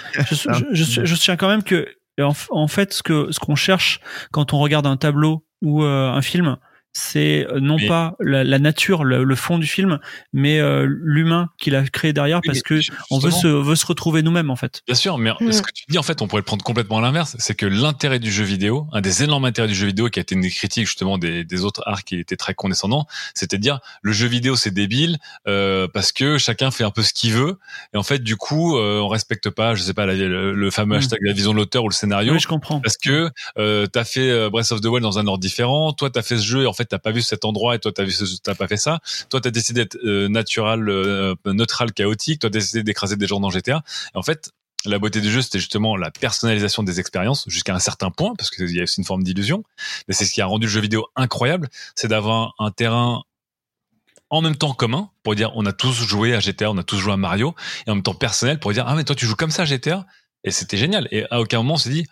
je, soutiens quand même que en, en fait ce que ce qu'on cherche quand on regarde un tableau ou euh, un film c'est euh, non pas la, la nature le, le fond du film mais euh, l'humain qui l'a créé derrière Oui, parce que on veut se veut se retrouver nous-mêmes en fait Bien sûr, mais Mm. ce que tu dis, en fait, on pourrait le prendre complètement à l'inverse. C'est que l'intérêt du jeu vidéo, un des énormes intérêts du jeu vidéo, qui a été une des critiques justement des, des autres arts qui étaient très condescendants, c'était de dire le jeu vidéo c'est débile euh, parce que chacun fait un peu ce qu'il veut et en fait du coup euh, on respecte pas, je sais pas, la- le, le fameux Mm. hashtag la vision de l'auteur ou le scénario. oui je comprends Parce que euh, t'as fait euh, Breath of the Wild dans un ordre différent, toi t'as fait ce jeu et en fait t'as pas vu cet endroit et toi t'as vu t'as pas fait ça, toi t'as décidé d'être euh, natural, euh, neutral, chaotique, toi t'as décidé d'écraser des gens dans GTA. Et en fait, la beauté du jeu c'était justement la personnalisation des expériences jusqu'à un certain point parce qu'il y a aussi une forme d'illusion. Mais c'est ce qui a rendu le jeu vidéo incroyable, c'est d'avoir un terrain en même temps commun pour dire on a tous joué à GTA, on a tous joué à Mario et en même temps personnel pour dire ah mais toi tu joues comme ça à GTA et c'était génial et à aucun moment on s'est dit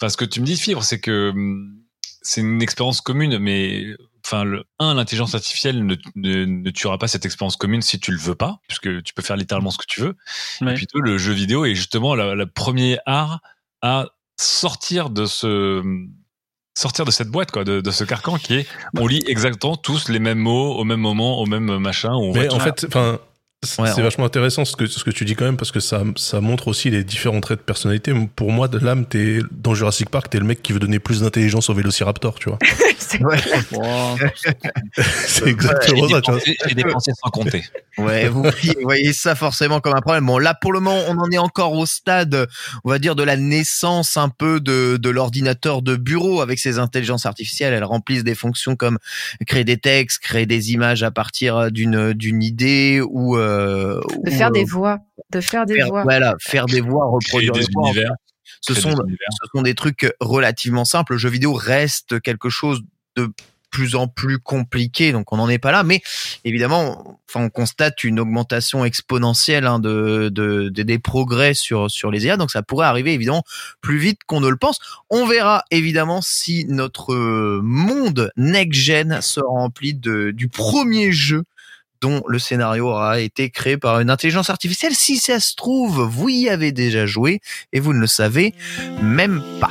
enfin ce que tu me dis fibre c'est que hum, c'est une expérience commune mais enfin, le un, l'intelligence artificielle ne, ne, ne tuera pas cette expérience commune si tu le veux pas, puisque tu peux faire littéralement ce que tu veux. Ouais. Et puis deux, le jeu vidéo est justement la, la premier art à sortir de ce sortir de cette boîte quoi de, de ce carcan qui est on lit exactement tous les mêmes mots au même moment au même machin où on Mais en fait, enfin, c'est Ouais, vachement intéressant ce que, ce que tu dis quand même parce que ça, ça montre aussi les différents traits de personnalité. Pour moi, de l'âme, t'es dans Jurassic Park, t'es le mec qui veut donner plus d'intelligence au Vélociraptor, tu vois. *laughs* Ouais, Wow. *laughs* c'est exactement ça, tu vois. J'ai j'ai dépensé sans compter. ouais, vous voyez, vous voyez ça forcément comme un problème. Bon, là, pour le moment, on en est encore au stade, on va dire, de la naissance un peu de, de l'ordinateur de bureau avec ses intelligences artificielles. Elles remplissent des fonctions comme créer des textes, créer des images à partir d'une, d'une idée ou, euh, De ou, faire euh, des voix. De faire des faire- voix. voilà, faire des voix, reproduire des des voix. univers. Ce sont, univers. ce sont des trucs relativement simples. Le jeu vidéo reste quelque chose de plus en plus compliqué, donc on n'en est pas là. Mais évidemment, enfin, on constate une augmentation exponentielle hein, de, de, de- des progrès sur sur les IA, donc ça pourrait arriver évidemment plus vite qu'on ne le pense. On verra évidemment si notre euh, monde next gen se remplit de du premier jeu dont le scénario aura été créé par une intelligence artificielle. Si ça se trouve, vous y avez déjà joué et vous ne le savez même pas.